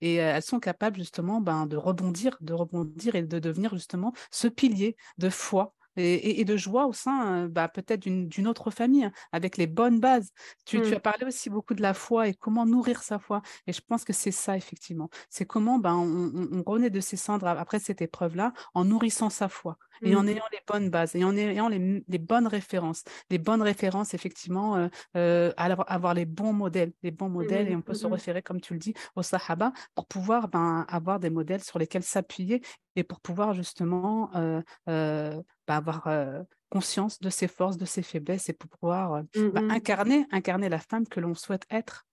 [SPEAKER 1] et elles sont capables, justement, ben, de rebondir, de rebondir et de devenir, justement, ce pilier de foi et, de joie au sein bah, peut-être d'une autre famille, hein, avec les bonnes bases. Tu, tu, mmh. as parlé aussi beaucoup de la foi et comment nourrir sa foi. Et je pense que c'est ça, effectivement. C'est comment ben, on, on, renaît de ses cendres après cette épreuve-là en nourrissant sa foi et en mmh. ayant les bonnes bases et en ayant les, les bonnes références. Les bonnes références, effectivement, euh, euh avoir les bons modèles, les bons modèles, et on peut se référer, comme tu le dis, aux Sahaba pour pouvoir ben, avoir des modèles sur lesquels s'appuyer et pour pouvoir justement euh, euh, ben, avoir conscience de ses forces, de ses faiblesses et pour pouvoir ben, incarner, incarner la femme que l'on souhaite être.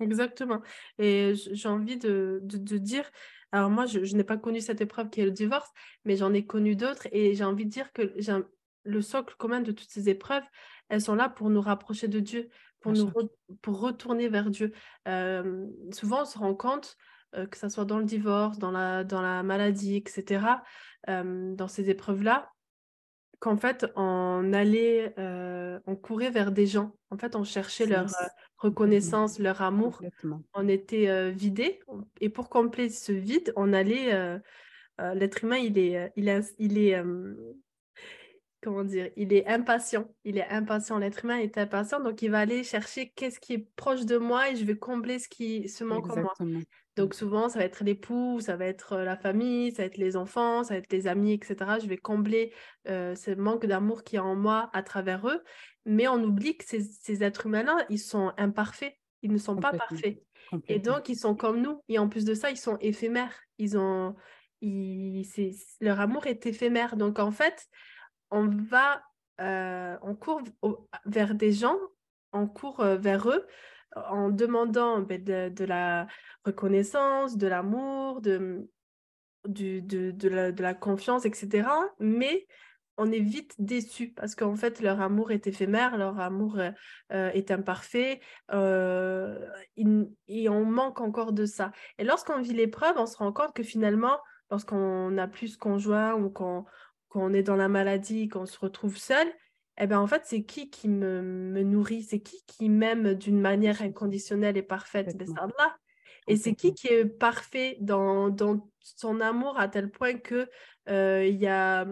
[SPEAKER 2] Exactement. Et j'ai envie de, de, dire, alors moi, je, n'ai pas connu cette épreuve qui est le divorce, mais j'en ai connu d'autres et j'ai envie de dire que le socle commun de toutes ces épreuves, elles sont là pour nous rapprocher de Dieu, pour, nous pour retourner vers Dieu. souvent, on se rend compte, que ce soit dans le divorce, dans la, dans la maladie, etc., dans ces épreuves-là, qu'en fait, on allait, on courait vers des gens. En fait, on cherchait leur reconnaissance, leur amour. On était vidé. Et pour combler ce vide, on allait. L'être humain, il est, il est, il est comment dire, il est impatient. Il est impatient. L'être humain est impatient, donc il va aller chercher qu'est-ce qui est proche de moi et je vais combler ce qui se manque en moi. Donc souvent, ça va être l'époux, ça va être la famille, ça va être les enfants, ça va être les amis, etc. Je vais combler ce manque d'amour qui est en moi à travers eux. Mais on oublie que ces, êtres humains-là, ils sont imparfaits. Ils ne sont pas parfaits. Et donc, ils sont comme nous. Et en plus de ça, ils sont éphémères. Ils ont... Ils... Leur amour est éphémère. Donc, en fait, on va... on court vers des gens, on court vers eux en demandant ben, de, la reconnaissance, de l'amour, de, de, la, confiance, etc. Mais on est vite déçu parce qu'en fait, leur amour est éphémère, leur amour euh, euh, est imparfait euh, et on manque encore de ça. Et lorsqu'on vit l'épreuve, on se rend compte que finalement, lorsqu'on n'a plus ce conjoint ou qu'on est dans la maladie, qu'on se retrouve seul, eh ben en fait, c'est qui qui me, me nourrit? C'est qui qui m'aime d'une manière inconditionnelle et parfaite? Ben, là. Et c'est qui qui est parfait dans, dans, son amour à tel point que euh, y a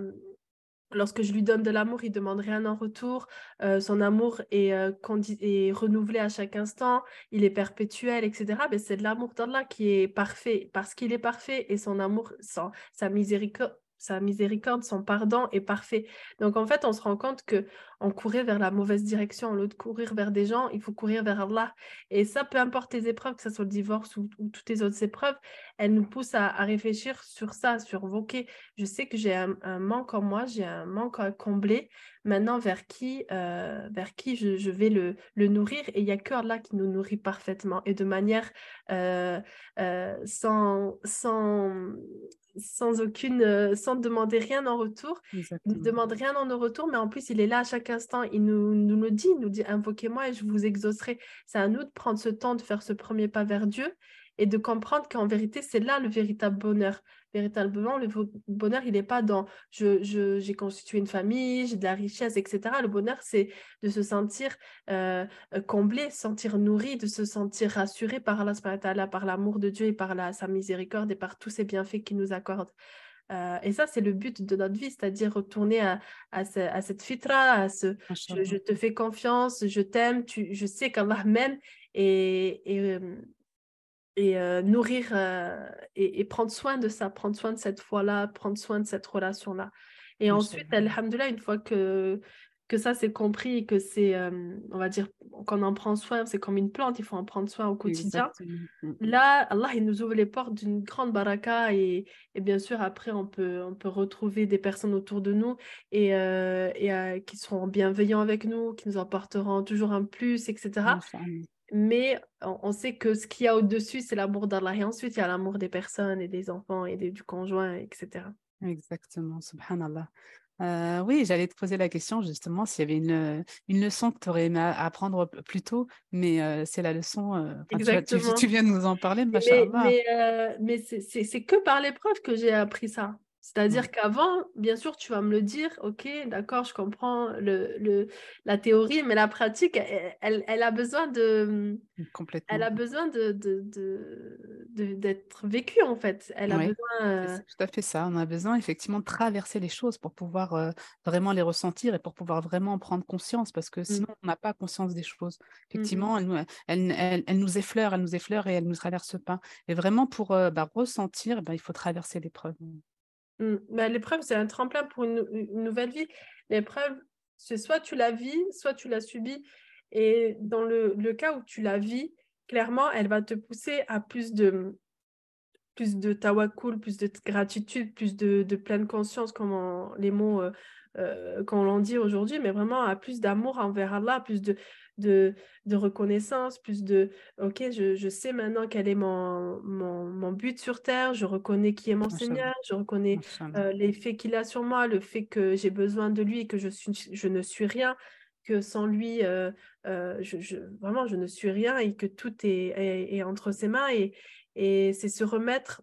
[SPEAKER 2] lorsque je lui donne de l'amour, il demande rien en retour. Euh, son amour est, euh, est, renouvelé à chaque instant, il est perpétuel, etc. Mais ben, c'est de l'amour d'Allah qui est parfait parce qu'il est parfait et son amour, sa miséricorde, sa miséricorde, son pardon est parfait. Donc en fait, on se rend compte que on courait vers la mauvaise direction. Au lieu de courir vers des gens, il faut courir vers Allah. Et ça, peu importe les épreuves, que ce soit le divorce ou, toutes les autres épreuves, elles nous poussent à, réfléchir sur ça, sur OK, je sais que j'ai un, manque en moi, j'ai un manque à combler. Maintenant, vers qui, euh, vers qui je, vais le, le, nourrir? Et il n'y a que Allah qui nous nourrit parfaitement et de manière euh, euh, sans, sans, sans aucune, sans demander rien en retour. Il ne demande rien en retour, mais en plus, il est là à chaque instant. Il nous, nous le dit, il nous dit invoquez-moi et je vous exaucerai. C'est à nous de prendre ce temps de faire ce premier pas vers Dieu et de comprendre qu'en vérité, c'est là le véritable bonheur. Véritablement, le bonheur, il n'est pas dans j'ai je, constitué une famille, j'ai de la richesse, etc. Le bonheur, c'est de se sentir euh, comblé, sentir nourri, de se sentir rassuré par Allah, par l'amour de Dieu et par la, sa miséricorde et par tous ses bienfaits qu'il nous accorde. Euh, et ça, c'est le but de notre vie, c'est-à-dire retourner à, à, cette fitra, à ce je, te fais confiance, je t'aime, je sais qu'Allah m'aime et, et, euh, et euh, nourrir euh, et, prendre soin de ça, prendre soin de cette foi-là, prendre soin de cette relation-là. Et ensuite, alhamdoulilah, une fois que, que ça c'est compris et que c'est, on va dire, qu'on en prend soin, c'est comme une plante, il faut en prendre soin au quotidien. Mm, mm. Là, Allah, il nous ouvre les portes d'une grande baraka et, et, bien sûr, après, on peut, on peut retrouver des personnes autour de nous et, et qui seront bienveillants avec nous, qui nous apporteront toujours un plus, etc mais on, sait que ce qu'il y a au-dessus, c'est l'amour d'Allah. Et ensuite, il y a l'amour des personnes et des enfants et du conjoint, etc.
[SPEAKER 1] Exactement, subhanallah. Euh, oui, j'allais te poser la question justement s'il y avait une, une leçon que tu aurais aimé apprendre plus tôt, mais euh, c'est la leçon, euh, Exactement. Tu, tu, viens de nous en parler,
[SPEAKER 2] mais, mais, mais c'est que par l'épreuve que j'ai appris ça. C'est-à-dire qu'avant, bien sûr, tu vas me le dire, ok, d'accord, je comprends le, le, la théorie, mais la pratique, elle, elle, a besoin de... Complètement. Elle a besoin de, de, de, d'être vécue, en fait. Elle a besoin...
[SPEAKER 1] C'est euh tout à fait ça. On a besoin, effectivement, de traverser les choses pour pouvoir euh, vraiment les ressentir et pour pouvoir vraiment en prendre conscience, parce que mmh. sinon, on n'a pas conscience des choses. Mmh effectivement, elle, elle, elle, nous effleure, elle nous effleure et elle ne nous traverse pas. Et vraiment, pour euh, bah, ressentir, bah, il faut traverser l'épreuve.
[SPEAKER 2] Mmh. Bah, l'épreuve, c'est un tremplin pour une, nouvelle vie. L'épreuve, c'est soit tu la vis, soit tu la subis. Et dans le, cas où tu la vis, clairement, elle va te pousser à plus de, plus de tawakul, plus de gratitude, plus de, pleine conscience, comme les mots euh, euh, qu'on l'en dit aujourd'hui, mais vraiment à plus d'amour envers Allah, plus de, de, reconnaissance, plus de OK, je, sais maintenant quel est mon, mon, but sur terre, je reconnais qui est mon Seigneur, je reconnais euh, l'effet qu'il a sur moi, le fait que j'ai besoin de lui et que je, suis, je ne suis rien, que sans lui, euh, euh, je, vraiment, je ne suis rien et que tout est, est, entre ses mains. Et, et c'est se remettre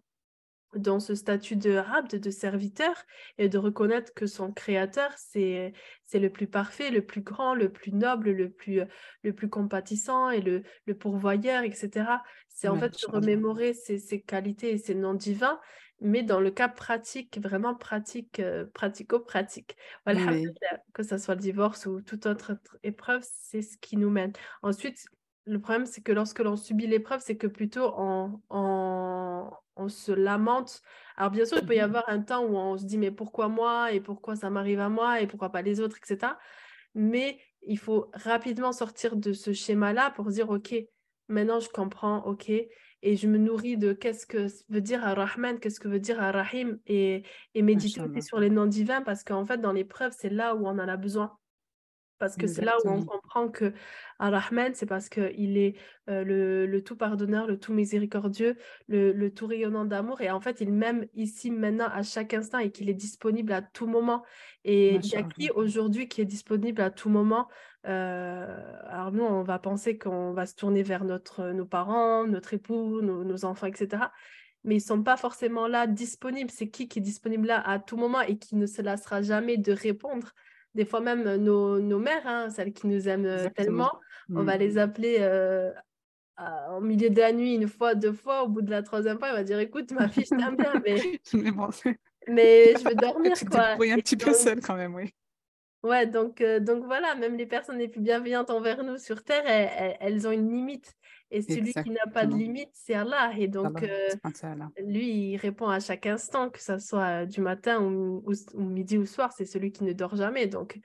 [SPEAKER 2] dans ce statut de abd, de serviteur, et de reconnaître que son créateur, c'est le plus parfait, le plus grand, le plus noble, le plus, le plus compatissant et le, le pourvoyeur, etc. C'est en fait se remémorer ses, qualités et ses noms divins, mais dans le cas pratique, vraiment pratique, euh, pratico-pratique. Voilà, que ce soit le divorce ou toute autre épreuve, c'est ce qui nous mène. Ensuite, le problème, c'est que lorsque l'on subit l'épreuve, c'est que plutôt on, on, se lamente. Alors bien sûr, il peut y mmh avoir un temps où on se dit mais pourquoi moi et pourquoi ça m'arrive à moi et pourquoi pas les autres, etc. Mais il faut rapidement sortir de ce schéma-là pour dire ok, maintenant je comprends, ok, et je me nourris de qu'est-ce que veut dire Ar-Rahman, qu'est-ce que veut dire Ar-Rahim et, et méditer sur les noms divins parce qu'en fait, dans l'épreuve, c'est là où on en a besoin. Parce que c'est là où on comprend que Ar-Rahman, c'est parce qu'il est euh, le, tout pardonneur, le tout miséricordieux, le, tout rayonnant d'amour. Et en fait, il m'aime ici, maintenant, à chaque instant et qu'il est disponible à tout moment. Et il y a qui aujourd'hui qui est disponible à tout moment? Euh, Alors nous, on va penser qu'on va se tourner vers notre, nos parents, notre époux, nos, nos enfants, etc mais ils sont pas forcément là disponibles. C'est qui qui est disponible là à tout moment et qui ne se lassera jamais de répondre? Des fois même nos, nos mères, hein, celles qui nous aiment tellement, on va mmh. les appeler euh, en milieu de la nuit une fois, deux fois, au bout de la troisième fois, on va dire écoute, ma fille, je t'aime bien, mais... mais je veux dormir.
[SPEAKER 1] Tu te un petit peu seule quand même, oui.
[SPEAKER 2] Ouais, donc, donc voilà, même les personnes les plus bienveillantes envers nous sur Terre, elles ont une limite. Et celui qui n'a pas de limite, c'est Allah. Et donc, euh, lui, il répond à chaque instant, que ce soit du matin ou, midi ou soir, c'est celui qui ne dort jamais. Donc,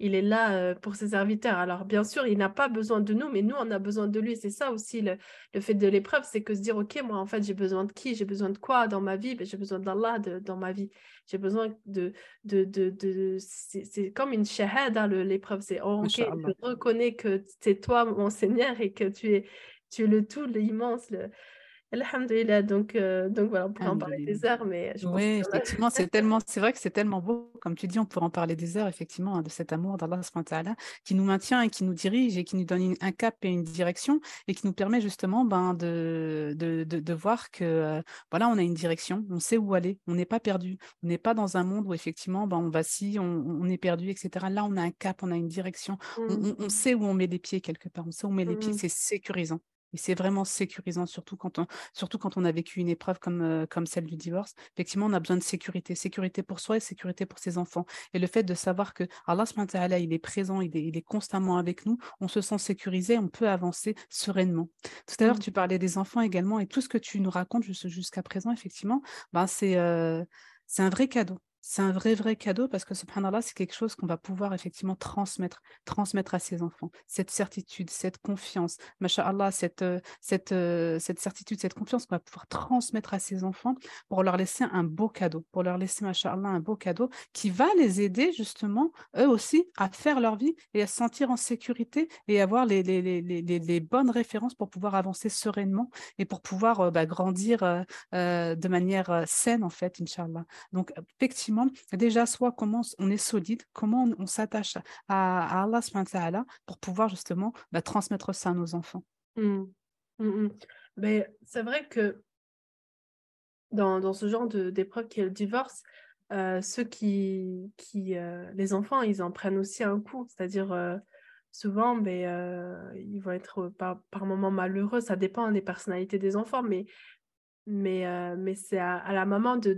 [SPEAKER 2] il est là euh, pour ses serviteurs. Alors, bien sûr, il n'a pas besoin de nous, mais nous, on a besoin de lui. C'est ça aussi le, fait de l'épreuve, c'est que se dire, OK, moi, en fait, j'ai besoin de qui? J'ai besoin de quoi dans ma vie? Ben, J'ai besoin d'Allah dans ma vie. J'ai besoin de... de, de, c'est comme une shahada, l'épreuve. C'est, oh, OK, je reconnais que c'est toi, mon Seigneur, et que tu es tu es le tout, l'immense, le... Alhamdulillah, donc, euh, donc voilà, on pourrait en parler des heures, mais
[SPEAKER 1] je Oui, effectivement, c'est tellement, c'est vrai que c'est tellement beau, comme tu dis, on pourrait en parler des heures, effectivement, hein, de cet amour d'Allah qui nous maintient et qui nous dirige et qui nous donne un cap et une direction et qui nous permet justement ben, de, de, de, voir que euh, voilà, on a une direction, on sait où aller, on n'est pas perdu, on n'est pas dans un monde où effectivement ben, on vacille, on, on est perdu, etc. Là, on a un cap, on a une direction, on, mmh. on, sait où on met les pieds quelque part, on sait où on met les pieds, mmh. c'est sécurisant. Et c'est vraiment sécurisant, surtout quand on, surtout quand on a vécu une épreuve comme, euh, comme celle du divorce. Effectivement, on a besoin de sécurité, sécurité pour soi et sécurité pour ses enfants. Et le fait de savoir que Allah, il est présent, il est, il est constamment avec nous, on se sent sécurisé, on peut avancer sereinement. Tout à l'heure, mmh. tu parlais des enfants également, et tout ce que tu nous racontes jusqu'à présent, effectivement, ben c'est euh, c'est un vrai cadeau c'est un vrai, vrai cadeau parce que subhanallah, c'est quelque chose qu'on va pouvoir effectivement transmettre, transmettre à ses enfants. Cette certitude, cette confiance, masha'Allah, cette, euh, cette, euh, cette certitude, cette confiance qu'on va pouvoir transmettre à ses enfants pour leur laisser un beau cadeau, pour leur laisser, masha'Allah, un beau cadeau qui va les aider justement, eux aussi, à faire leur vie et à se sentir en sécurité et avoir les, les, les, les bonnes références pour pouvoir avancer sereinement et pour pouvoir euh, bah, grandir de manière saine, en fait, Inch'Allah. Donc, effectivement, déjà, soit comment on est solide, comment on, s'attache à, Allah pour pouvoir justement bah, transmettre ça à nos enfants.
[SPEAKER 2] Mmh. Mmh, mmh. Mais c'est vrai que dans, dans, ce genre d'épreuve qui est le divorce, ceux qui, qui les enfants, ils en prennent aussi un coup. C'est-à-dire, souvent, ben, ils vont être par, par moments malheureux. Ça dépend des personnalités des enfants, mais, mais, mais c'est à, la maman de,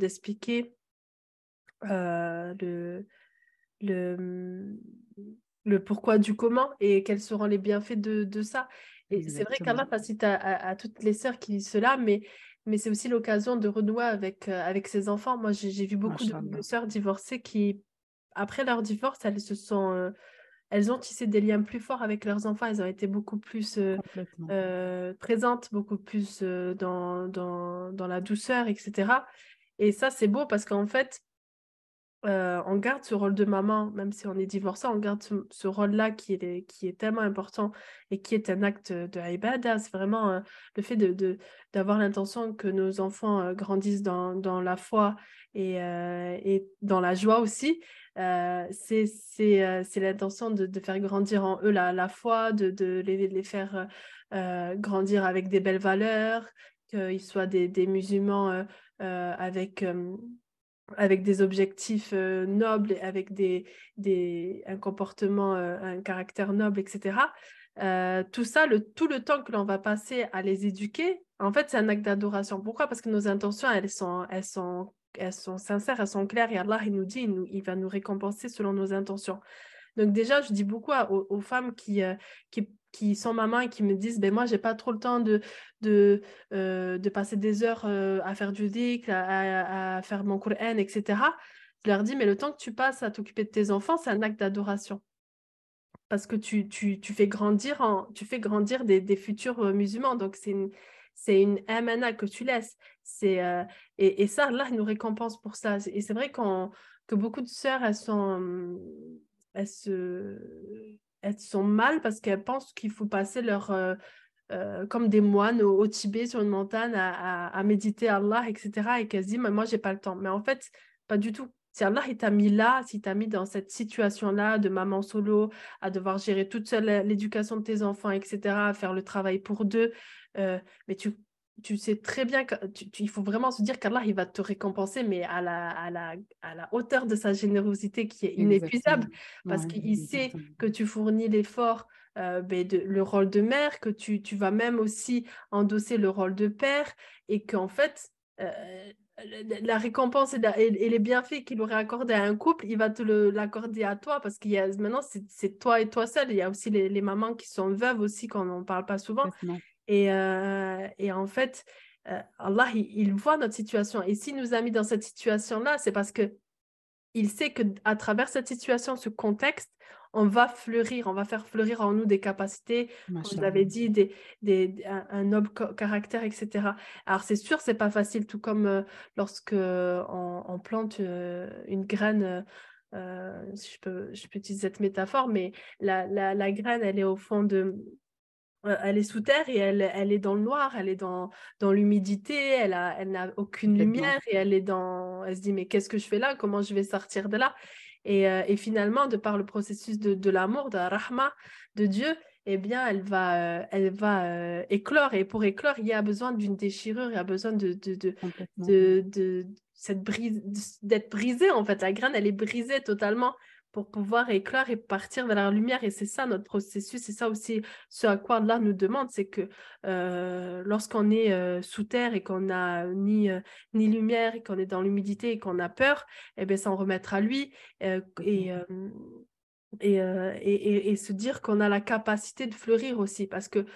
[SPEAKER 2] d'expliquer le, le, le pourquoi du comment et quels seront les bienfaits de, de ça. Et c'est vrai qu'Allah facilite à, à, toutes les sœurs qui disent cela, mais, mais c'est aussi l'occasion de renouer avec, euh, avec ses enfants. Moi, j'ai vu beaucoup de, sœurs divorcées qui, après leur divorce, elles se sont... Euh, elles ont tissé des liens plus forts avec leurs enfants, elles ont été beaucoup plus euh, présentes, beaucoup plus dans, dans, dans la douceur, etc. Et ça, c'est beau parce qu'en fait, on garde ce rôle de maman, même si on est divorcé, on garde ce, rôle-là qui est, qui est tellement important et qui est un acte de ibadah. C'est vraiment le fait de, d'avoir l'intention que nos enfants grandissent dans, dans, la foi et, et, dans la joie aussi. c'est, l'intention de, de, faire grandir en eux la, la foi, de, de les, les, faire grandir avec des belles valeurs, qu'ils soient des, des musulmans avec avec des objectifs euh, nobles, avec des, des, un comportement, euh, un caractère noble, etc. Euh, tout ça, le, tout le temps que l'on va passer à les éduquer, en fait, c'est un acte d'adoration. Pourquoi? Parce que nos intentions, elles sont, elles sont, elles sont sincères, elles sont claires, et Allah, il nous dit, il, va nous récompenser selon nos intentions. Donc déjà, je dis beaucoup aux, femmes qui, qui qui sont mamans et qui me disent ben moi j'ai pas trop le temps de de, euh, de passer des heures euh, à faire du dhikr, à, faire mon Coran, etc. Je leur dis mais le temps que tu passes à t'occuper de tes enfants, c'est un acte d'adoration. Parce que tu, tu, tu, fais grandir tu fais grandir des, des futurs euh, musulmans. Donc c'est une c'est une amana que tu laisses. C'est et, et, ça là nous récompense pour ça. Et c'est vrai que beaucoup de sœurs elles sont elles se elles sont mal parce qu'elles pensent qu'il faut passer leur, euh, euh, comme des moines au, Tibet sur une montagne à, à, méditer Allah, etc. Et qu'elles se disent, mais moi, j'ai pas le temps. Mais en fait, pas du tout. Si Allah t'a mis là, si t'a mis dans cette situation-là de maman solo, à devoir gérer toute seule l'éducation de tes enfants, etc., à faire le travail pour deux, euh, mais tu tu sais très bien qu'il faut vraiment se dire qu'Allah, il va te récompenser, mais à la, à la, à la hauteur de sa générosité qui est inépuisable, parce qu'il sait que tu fournis l'effort, euh, ben, de, le rôle de mère, que tu, tu, vas même aussi endosser le rôle de père, et qu'en fait, euh, la récompense et, les bienfaits qu'il aurait accordé à un couple, il va te l'accorder à toi, parce qu'il y a maintenant, c'est toi et toi seul. Il y a aussi les, les mamans qui sont veuves aussi, qu'on n'en parle pas souvent. Et, euh, et en fait, euh, Allah, il, voit notre situation. Et s'il nous a mis dans cette situation-là, c'est parce que il sait que à travers cette situation, ce contexte, on va fleurir, on va faire fleurir en nous des capacités, comme vous l'avez dit, des, des, un, noble caractère, etc. Alors c'est sûr, c'est pas facile, tout comme euh, lorsque on, plante une graine. si je peux, je peux utiliser cette métaphore, mais la, la, la graine, elle est au fond de, euh, elle est sous terre et elle, elle est dans le noir, elle est dans, dans l'humidité, elle, a, elle n'a aucune lumière et elle est dans. Elle se dit mais qu'est-ce que je fais là? Comment je vais sortir de là? Et, euh, et, finalement, de par le processus de, de l'amour, de la rahma de Dieu, eh bien, elle va, euh, elle va éclore. Et pour éclore, il y a besoin d'une déchirure, il y a besoin de, de, de, de, de cette brise, d'être brisée. En fait, la graine, elle est brisée totalement pour pouvoir éclore et partir vers la lumière. Et c'est ça notre processus, c'est ça aussi ce à quoi Allah nous demande, c'est que euh, lorsqu'on est euh, sous terre et qu'on n'a ni, euh, ni lumière et qu'on est dans l'humidité et qu'on a peur, eh bien, s'en remettre à lui et, et, et, et, se dire qu'on a la capacité de fleurir aussi, parce que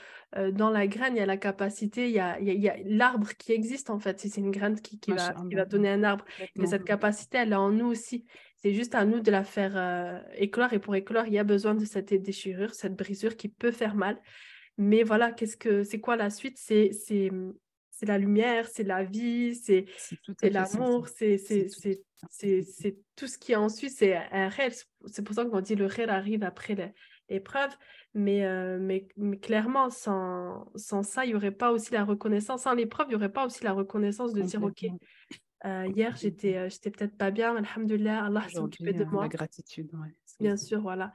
[SPEAKER 2] dans la graine, il y a la capacité, il y a, il y a l'arbre qui existe en fait, c'est une graine qui, qui, va, qui, va, donner un arbre, mais cette capacité, elle est en nous aussi. C'est juste à nous de la faire euh, éclore. Et pour éclore, il y a besoin de cette déchirure, cette brisure qui peut faire mal. Mais voilà, qu'est-ce que c'est quoi la suite? C'est c'est la lumière, c'est la vie, c'est l'amour, c'est c'est tout ce qui est ensuite, c'est un réel. C'est pour ça qu'on dit le réel arrive après l'épreuve. Mais, euh, mais, mais, clairement, sans, sans ça, il n'y aurait pas aussi la reconnaissance. Sans l'épreuve, il n'y aurait pas aussi la reconnaissance de dire, OK, euh, hier, j'étais, euh, j'étais peut-être pas bien, mais alhamdoulilah, Allah s'est occupé de moi.
[SPEAKER 1] La gratitude,
[SPEAKER 2] Bien sûr, voilà.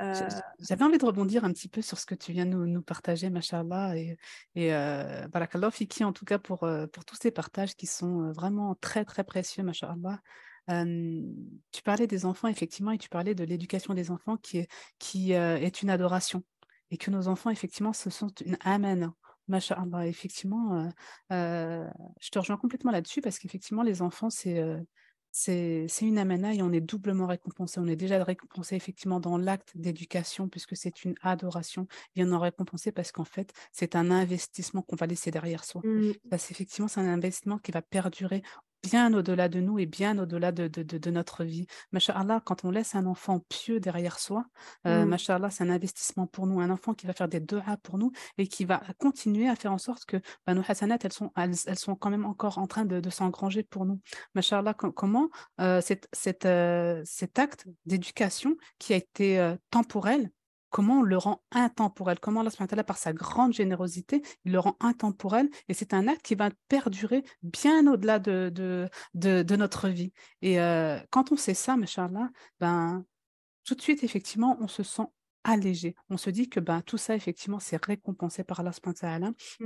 [SPEAKER 1] Euh, j'avais envie de rebondir un petit peu sur ce que tu viens de nous, nous partager, Mashallah, et, et euh, Barakallah Fiki, en tout cas pour, pour tous ces partages qui sont vraiment très, très précieux, Mashallah. tu parlais des enfants, effectivement, et tu parlais de l'éducation des enfants qui est, qui, est une adoration. Et que nos enfants, effectivement, ce sont une amen. Masha'Allah, effectivement, je te rejoins complètement là-dessus parce qu'effectivement, les enfants, c'est c'est une amana et on est doublement récompensé. On est déjà récompensé effectivement dans l'acte d'éducation puisque c'est une adoration et on est récompensé parce qu'en fait, c'est un investissement qu'on va laisser derrière soi. Mmh. effectivement, c'est un investissement qui va perdurer bien au-delà de nous et bien au-delà de, de, notre vie. Masha'Allah, quand on laisse un enfant pieux derrière soi, euh, mmh. c'est un investissement pour nous, un enfant qui va faire des doigts pour nous et qui va continuer à faire en sorte que bah, nos hasanat, elles sont, elles, sont quand même encore en train de, s'engranger pour nous. Masha'Allah, comment euh, euh, cet acte d'éducation qui a été euh, temporel, comment on le rend intemporel, comment Allah par sa grande générosité, il le rend intemporel et c'est un acte qui va perdurer bien au-delà de, de, notre vie. Et euh, quand on sait ça, Machallah, ben, tout de suite, effectivement, on se sent allégé. On se dit que ben, tout ça, effectivement, c'est récompensé par Allah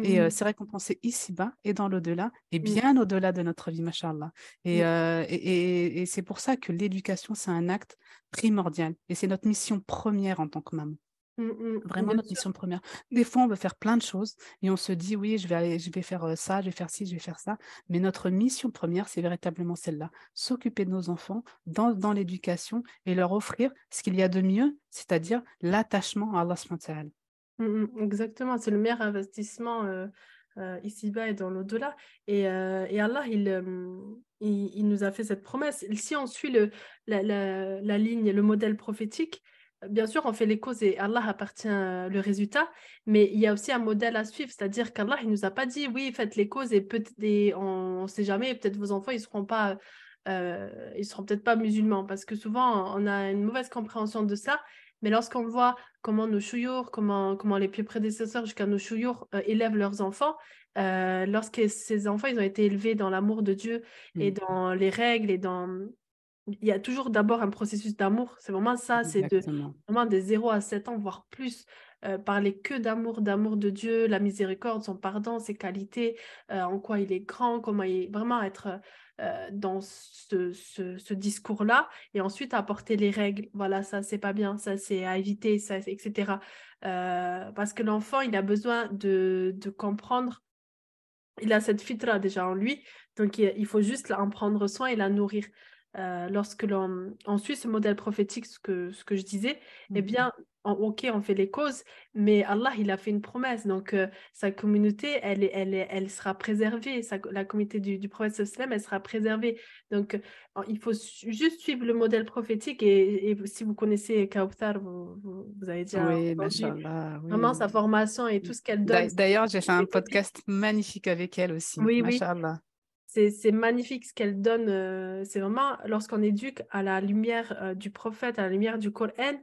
[SPEAKER 1] et euh, mmh c'est récompensé ici-bas et dans l'au-delà et mmh. bien au-delà de notre vie, Machallah. Et, mmh. euh, et, et c'est pour ça que l'éducation, c'est un acte primordial et c'est notre mission première en tant que maman. Mmh, mmh. Vraiment notre mission première. Des fois, on veut faire plein de choses et on se dit oui, je vais aller, je vais faire ça, je vais faire ci, je vais faire ça. Mais notre mission première, c'est véritablement celle-là s'occuper de nos enfants dans, dans l'éducation et leur offrir ce qu'il y a de mieux, c'est-à-dire l'attachement à Allah.
[SPEAKER 2] Mmh, exactement, c'est le meilleur investissement ici-bas et dans l'au-delà. Et, et, Allah, il, il, nous a fait cette promesse. Si on suit le, la, la, la ligne, le modèle prophétique, bien sûr, on fait les causes et Allah appartient le résultat, mais il y a aussi un modèle à suivre, c'est-à-dire qu'Allah, il nous a pas dit, oui, faites les causes et, peut on ne sait jamais, peut-être vos enfants, ils seront pas, euh, ils seront peut-être pas musulmans, parce que souvent, on a une mauvaise compréhension de ça, mais lorsqu'on voit comment nos chouyours, comment, comment les plus prédécesseurs jusqu'à nos chouyours euh, élèvent leurs enfants, euh, lorsque ces enfants, ils ont été élevés dans l'amour de Dieu et mmh. dans les règles et dans il y a toujours d'abord un processus d'amour. C'est vraiment ça, c'est de vraiment de 0 à 7 ans, voire plus. Euh, parler que d'amour, d'amour de Dieu, la miséricorde, son pardon, ses qualités, euh, en quoi il est grand, comment il est vraiment être euh, dans ce, ce, discours-là, et ensuite apporter les règles. Voilà, ça c'est pas bien, ça c'est à éviter, ça, etc. parce que l'enfant, il a besoin de, de comprendre il a cette fitra déjà en lui, donc il faut juste en prendre soin et la nourrir. Euh, lorsque l'on suit ce modèle prophétique, ce que, ce que je disais, eh mmh bien, ok, on fait les causes, mais Allah, il a fait une promesse. Donc, euh, sa communauté, elle, elle, elle sera préservée. la communauté du, du prophète elle sera préservée. Donc, il faut juste suivre le modèle prophétique. Et, si vous connaissez Kautar, vous, vous, avez déjà oui, vraiment sa formation et tout ce qu'elle donne.
[SPEAKER 1] D'ailleurs, j'ai fait un podcast magnifique avec elle aussi. Oui, oui
[SPEAKER 2] c'est magnifique ce qu'elle donne. Euh, c'est vraiment lorsqu'on éduque à la lumière euh, du prophète, à la lumière du Coran,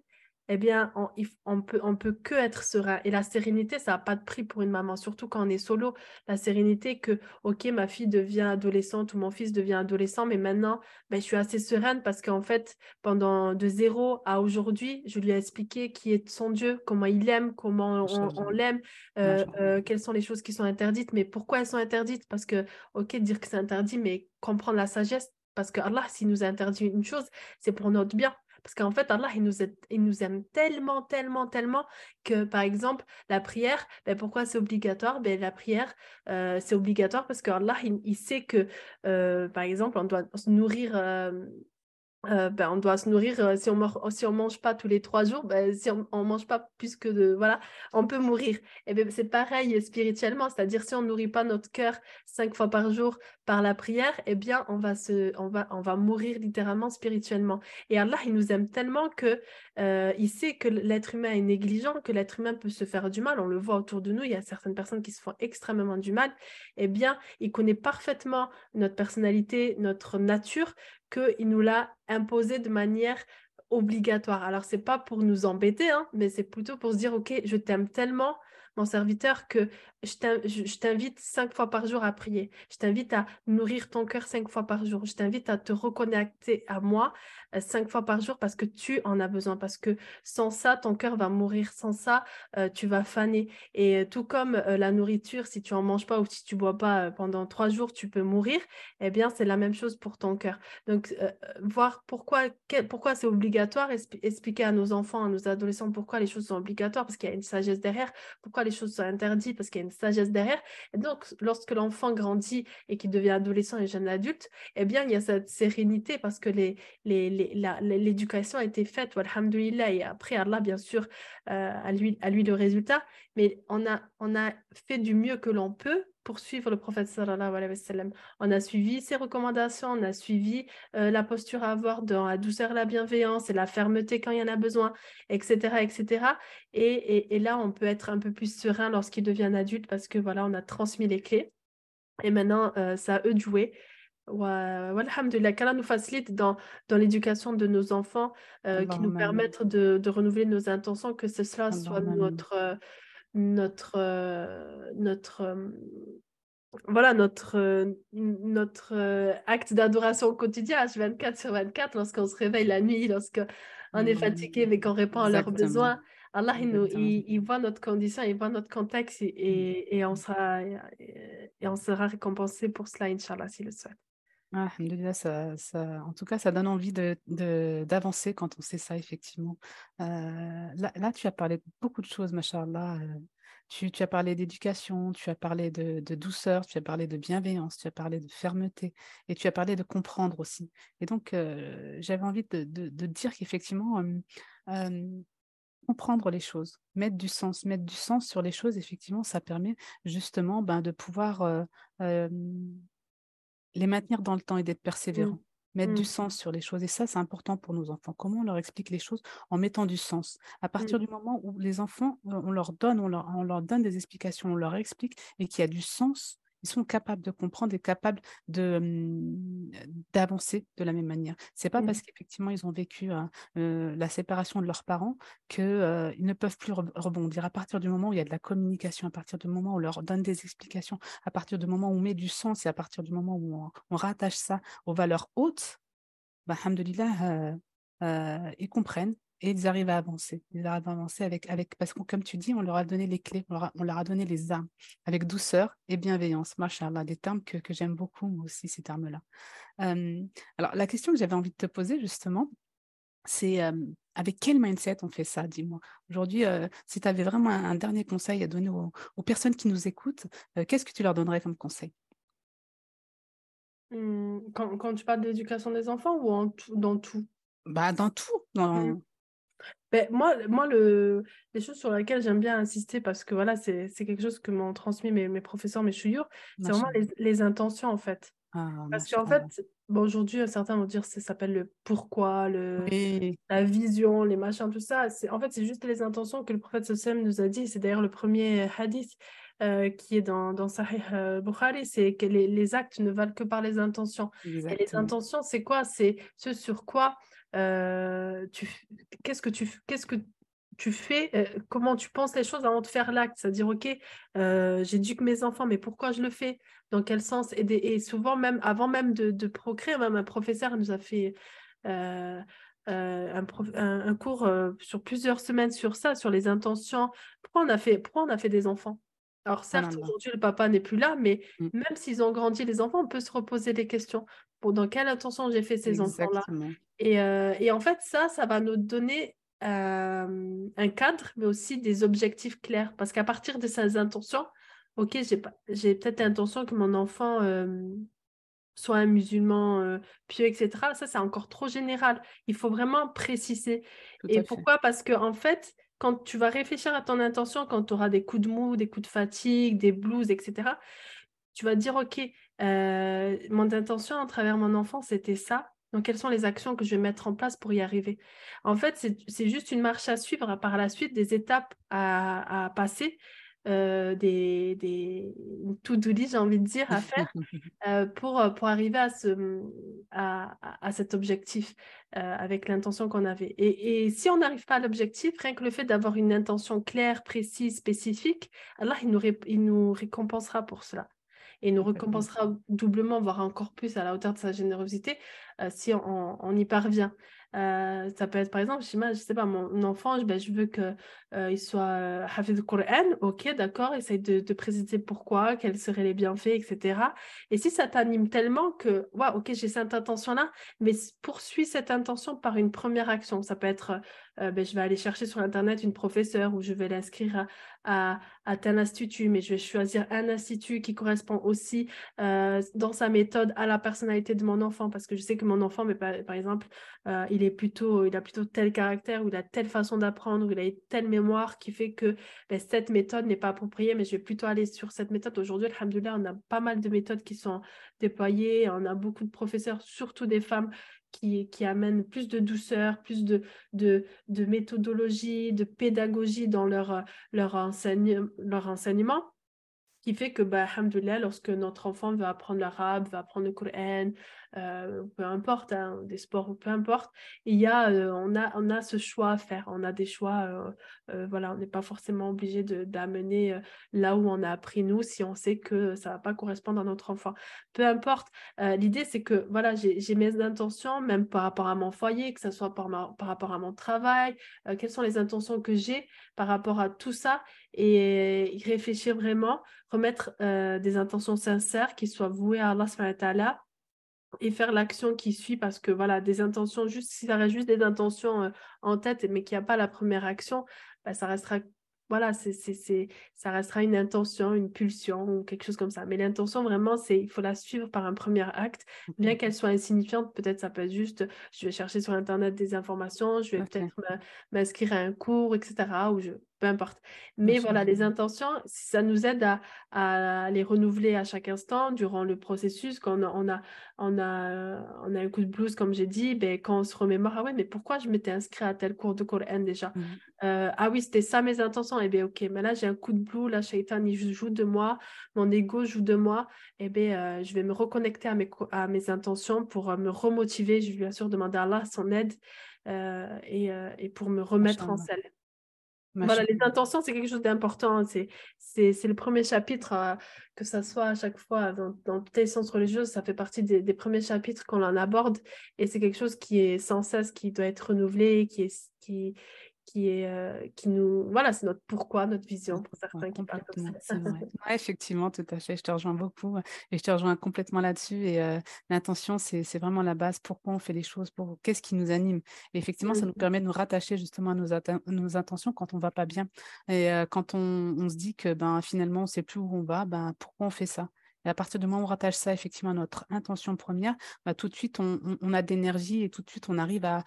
[SPEAKER 2] eh bien, on, on, peut, on peut que être serein. Et la sérénité, ça n'a pas de prix pour une maman, surtout quand on est solo. La sérénité que, ok, ma fille devient adolescente ou mon fils devient adolescent, mais maintenant, ben, je suis assez sereine parce qu'en fait, pendant de zéro à aujourd'hui, je lui ai expliqué qui est son Dieu, comment il aime, comment on, l'aime, euh, euh, quelles sont les choses qui sont interdites, mais pourquoi elles sont interdites? Parce que, ok, dire que c'est interdit, mais comprendre la sagesse, parce que Allah, s'il nous a interdit une chose, c'est pour notre bien. Parce qu'en fait, Allah, il nous, aime tellement, tellement, tellement que, par exemple, la prière, ben, pourquoi c'est obligatoire? Ben, La prière, euh, c'est obligatoire parce qu'Allah, il, il, sait que, euh, par exemple, on doit se nourrir euh, ben, on doit se nourrir si on on mange pas tous les trois jours ben, si on, ne mange pas plus que voilà on peut mourir. Et ben, c'est pareil spirituellement c'est-à-dire si on nourrit pas notre cœur cinq fois par jour par la prière eh bien on va se on va on va mourir littéralement spirituellement. Et Allah il nous aime tellement que euh, il sait que l'être humain est négligent que l'être humain peut se faire du mal. On le voit autour de nous il y a certaines personnes qui se font extrêmement du mal. Eh bien il connaît parfaitement notre personnalité notre nature qu'il nous l'a imposé de manière obligatoire. Alors, c'est pas pour nous embêter, hein, mais c'est plutôt pour se dire, OK, je t'aime tellement, mon serviteur, que je t'invite cinq fois par jour à prier. Je t'invite à nourrir ton cœur cinq fois par jour. Je t'invite à te reconnecter à moi cinq fois par jour parce que tu en as besoin, parce que sans ça, ton cœur va mourir, sans ça, tu vas faner. Et tout comme la nourriture, si tu en manges pas ou si tu bois pas pendant trois jours, tu peux mourir, eh bien, c'est la même chose pour ton cœur. Donc, voir pourquoi, pourquoi c'est obligatoire, expliquer à nos enfants, à nos adolescents pourquoi les choses sont obligatoires, parce qu'il y a une sagesse derrière, pourquoi les choses sont interdites, parce qu'il y a une sagesse derrière. Et donc, lorsque l'enfant grandit et qu'il devient adolescent et jeune adulte, eh bien, il y a cette sérénité parce que les, a été faite, alhamdoulilah, et après, Allah, bien sûr, euh, à, lui, à lui le résultat. Mais on a, on a fait du mieux que l'on peut pour suivre le prophète sallallahu alayhi wa. On a suivi ses recommandations, on a suivi euh, la posture à avoir dans la douceur, la bienveillance et la fermeté quand il y en a besoin, etc. etc. Et, et, là, on peut être un peu plus serein lorsqu'il devient adulte parce que voilà, on a transmis les clés. Et maintenant, euh, ça à eux de jouer. Alhamdulillah, qu'Allah nous facilite dans, dans l'éducation de nos enfants, euh, qui nous permettent de, de, renouveler nos intentions, que ce cela soit notre, notre, notre, voilà, notre, notre acte d'adoration au quotidien, H24 sur 24, lorsqu'on se réveille la nuit, lorsqu'on est fatigué, mais qu'on répond à leurs besoins. Allah, il, nous, il, voit notre condition, il voit notre contexte et, et, on, sera, et, on sera récompensé pour cela, Inch'Allah, s'il le souhaite.
[SPEAKER 1] Ah, en tout cas, ça donne envie d'avancer de, d'avancer quand on sait ça, effectivement. Euh, là, tu as parlé de beaucoup de choses, machallah. Euh, tu, as parlé d'éducation, tu as parlé de, de, douceur, tu as parlé de bienveillance, tu as parlé de fermeté et tu as parlé de comprendre aussi. Et donc, euh, j'avais envie de, de dire qu'effectivement, comprendre les choses, mettre du sens, mettre du sens sur les choses, effectivement, ça permet justement ben, de pouvoir les maintenir dans le temps et d'être persévérant. Mmh. Mettre du mmh. sens sur les choses. Et ça, c'est important pour nos enfants. Comment on leur explique les choses en mettant du sens? À partir mmh. du moment où les enfants, on leur donne, on leur, on leur donne des explications, on leur explique et qu'il y a du sens, ils sont capables de comprendre et capables de mmh, d'avancer de la même manière. C'est pas parce mmh. qu'effectivement ils ont vécu hein, euh, la séparation de leurs parents qu'ils euh, ne peuvent plus rebondir. À partir du moment où il y a de la communication, à partir du moment où on leur donne des explications, à partir du moment où on met du sens et à partir du moment où on, rattache ça aux valeurs hautes, bah, euh, euh, ils comprennent et ils arrivent à avancer. Ils arrivent à avancer avec, avec parce que comme tu dis, on leur a donné les clés, on leur a, donné les armes, avec douceur et bienveillance. Machallah, des termes que, que j'aime beaucoup, moi aussi, ces termes-là. alors, la question que j'avais envie de te poser, justement, c'est avec quel mindset on fait ça, dis-moi? Aujourd'hui, si tu avais vraiment un, dernier conseil à donner aux, personnes qui nous écoutent, qu'est-ce que tu leur donnerais comme conseil?
[SPEAKER 2] Mmh, quand, quand, tu parles de l'éducation des enfants ou en dans tout?
[SPEAKER 1] Bah, Dans tout. Dans... Mmh.
[SPEAKER 2] Ben, moi, moi le, les choses sur lesquelles j'aime bien insister, parce que voilà, c'est quelque chose que m'ont transmis mes, mes professeurs, mes chouyours, c'est vraiment les, les, intentions, en fait. Ah, parce qu'en fait, bon, aujourd'hui, certains vont dire que ça s'appelle le pourquoi, le, la vision, les machins, tout ça. En fait, c'est juste les intentions que le prophète Sossem nous a dit. C'est d'ailleurs le premier hadith euh, qui est dans, dans Sahih euh, Bukhari, c'est que les, les, actes ne valent que par les intentions. Et les intentions, c'est quoi? C'est ce sur quoi euh, qu'est-ce que tu qu'est-ce que tu fais, euh, comment tu penses les choses avant de faire l'acte, c'est-à-dire, OK, euh, j'éduque mes enfants, mais pourquoi je le fais? Dans quel sens? Et, souvent, même avant même de, de, procréer, même un professeur nous a fait un, un, cours sur plusieurs semaines sur ça, sur les intentions. Pourquoi on a fait, pourquoi on a fait des enfants? Alors ah certes, aujourd'hui, le papa n'est plus là, mais mmh. même s'ils ont grandi, les enfants, on peut se reposer des questions. Pour dans quelle intention j'ai fait ces enfants-là? Et, euh, et, en fait, ça, ça va nous donner euh, un cadre, mais aussi des objectifs clairs. Parce qu'à partir de ces intentions, ok, j'ai peut-être l'intention que mon enfant euh, soit un musulman pieux, etc. Ça, c'est encore trop général. Il faut vraiment préciser. et pourquoi? Parce que en fait, quand tu vas réfléchir à ton intention, quand tu auras des coups de mou, des coups de fatigue, des blues, etc., tu vas dire, OK, euh, mon intention à travers mon enfant, c'était ça. Donc, quelles sont les actions que je vais mettre en place pour y arriver? En fait, c'est juste une marche à suivre par la suite, des étapes à, à passer euh, des, des to-do j'ai envie de dire, à faire euh, pour, euh, pour arriver à, ce, à, à cet objectif avec l'intention qu'on avait. Et, et, si on n'arrive pas à l'objectif, rien que le fait d'avoir une intention claire, précise, spécifique, Allah, il nous, il nous récompensera pour cela. Et nous récompensera doublement, voire encore plus à la hauteur de sa générosité si on, on y parvient. Euh, ça peut être par exemple, je sais pas, mon enfant, je, ben, veux qu'il euh, soit euh, Hafid Qur'an, ok, d'accord, essaye de, de préciser pourquoi, quels seraient les bienfaits, etc. Et si ça t'anime tellement que, ouais, ok, j'ai cette intention-là, mais poursuis cette intention par une première action. Ça peut être, ben, je vais aller chercher sur Internet une professeure ou je vais l'inscrire à, à, tel institut, mais je vais choisir un institut qui correspond aussi dans sa méthode à la personnalité de mon enfant, parce que je sais que mon enfant, mais par, par exemple, il est plutôt, il a plutôt tel caractère, ou il a telle façon d'apprendre, ou il a telle mémoire qui fait que ben, cette méthode n'est pas appropriée, mais je vais plutôt aller sur cette méthode. Aujourd'hui, alhamdoulilah, on a pas mal de méthodes qui sont déployées, on a beaucoup de professeurs, surtout des femmes, qui, qui, amènent plus de douceur, plus de, méthodologie, de pédagogie dans leur, leur, enseigne, enseignement qui fait que, bah, lorsque notre enfant veut apprendre l'arabe, veut apprendre le Coran, euh, peu importe, hein, des sports, peu importe, il y a, euh, on, a, on a ce choix à faire. On a des choix, euh, voilà, on n'est pas forcément obligé d'amener là où on a appris nous si on sait que ça ne va pas correspondre à notre enfant. Peu importe, l'idée c'est que, voilà, j'ai mes intentions, même par rapport à mon foyer, que ce soit par, rapport à mon travail, quelles sont les intentions que j'ai par rapport à tout ça et réfléchir vraiment, remettre des intentions sincères qui soient vouées à Allah et faire l'action qui suit parce que voilà, des intentions, juste si ça reste juste des intentions en tête mais qu'il n'y a pas la première action, bah, ça restera voilà, c'est, c'est, ça restera une intention, une pulsion ou quelque chose comme ça. Mais l'intention, vraiment, c'est il faut la suivre par un premier acte. Bien qu'elle soit insignifiante, peut-être ça peut être juste, je vais chercher sur Internet des informations, je vais peut-être m'inscrire à un cours, etc. Ou je, peu importe. Mais voilà, les intentions, ça nous aide à, les renouveler à chaque instant durant le processus. Quand on a, on a, on a, un coup de blues, comme j'ai dit, ben, quand on se remémore, ah ouais, mais pourquoi je m'étais inscrit à tel cours de Coran déjà mmh. euh, Ah oui, c'était ça mes intentions. Et eh bien, ok, mais là, j'ai un coup de blues, là, Shaitan, il joue de moi, mon ego joue de moi. Et eh bien, euh, je vais me reconnecter à mes, à mes intentions pour euh, me remotiver. Je vais bien sûr demander à Allah son aide et, et, pour me remettre en selle. Voilà, les intentions, c'est quelque chose d'important. C'est, c'est, le premier chapitre, euh, que ça soit à chaque fois dans, dans toutes les sciences religieuses, ça fait partie des, des premiers chapitres qu'on en aborde. Et c'est quelque chose qui est sans cesse, qui doit être renouvelé, qui, est, qui, qui est euh, qui nous voilà c'est notre pourquoi notre vision pour certains qui parlent comme ça.
[SPEAKER 1] effectivement tout à fait. Je te rejoins beaucoup et je te rejoins complètement là-dessus et euh, l'intention c'est vraiment la base. Pourquoi on fait les choses pour qu'est-ce qui nous anime? Et effectivement ça nous mmh permet de nous rattacher justement à nos, nos intentions quand on va pas bien. Et euh, quand on, on, se dit que ben finalement on sait plus où on va ben pourquoi on fait ça? Et à partir du moment où on rattache ça effectivement à notre intention première, bah, tout de suite, on, a d'énergie et tout de suite, on arrive à,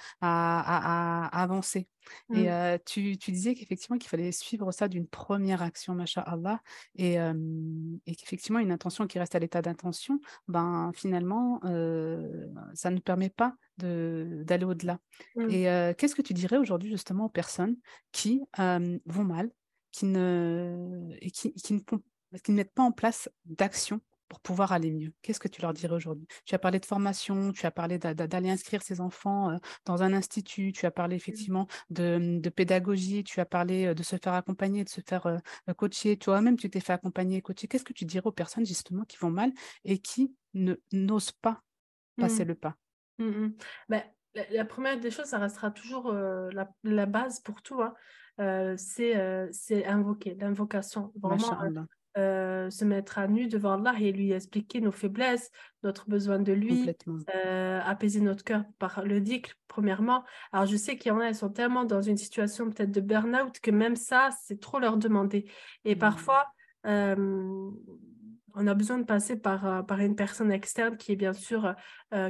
[SPEAKER 1] avancer. Et mmh. euh, tu, disais qu'effectivement, qu'il fallait suivre ça d'une première action, Masha Allah, et, qu'effectivement, une intention qui reste à l'état d'intention, ben, finalement, euh, ça ne permet pas d'aller au-delà. Mmh. Et euh, qu'est-ce que tu dirais aujourd'hui justement aux personnes qui vont mal, qui ne, et qui, qui ne parce qu'ils ne mettent pas en place d'action pour pouvoir aller mieux. Qu'est-ce que tu leur dirais aujourd'hui? Tu as parlé de formation, tu as parlé d'aller inscrire ses enfants euh, dans un institut, tu as parlé mmh. effectivement de, pédagogie, tu as parlé euh, de se faire accompagner, de se faire euh, coacher. Toi-même, tu t'es fait accompagner et coacher. Qu'est-ce que tu dirais aux personnes justement qui vont mal et qui n'osent pas passer mmh. le pas?
[SPEAKER 2] Mmh, ben, la, première des choses, ça restera toujours la, base pour tout. Hein. c'est invoquer, l'invocation. Vraiment, euh, se mettre à nu devant Allah et lui expliquer nos faiblesses, notre besoin de lui, euh, apaiser notre cœur par le dhikr, premièrement. Alors, je sais qu'il y en a, elles sont tellement dans une situation peut-être de burn-out que même ça, c'est trop leur demander. Et mmh. parfois, euh, on a besoin de passer par, par une personne externe qui est bien sûr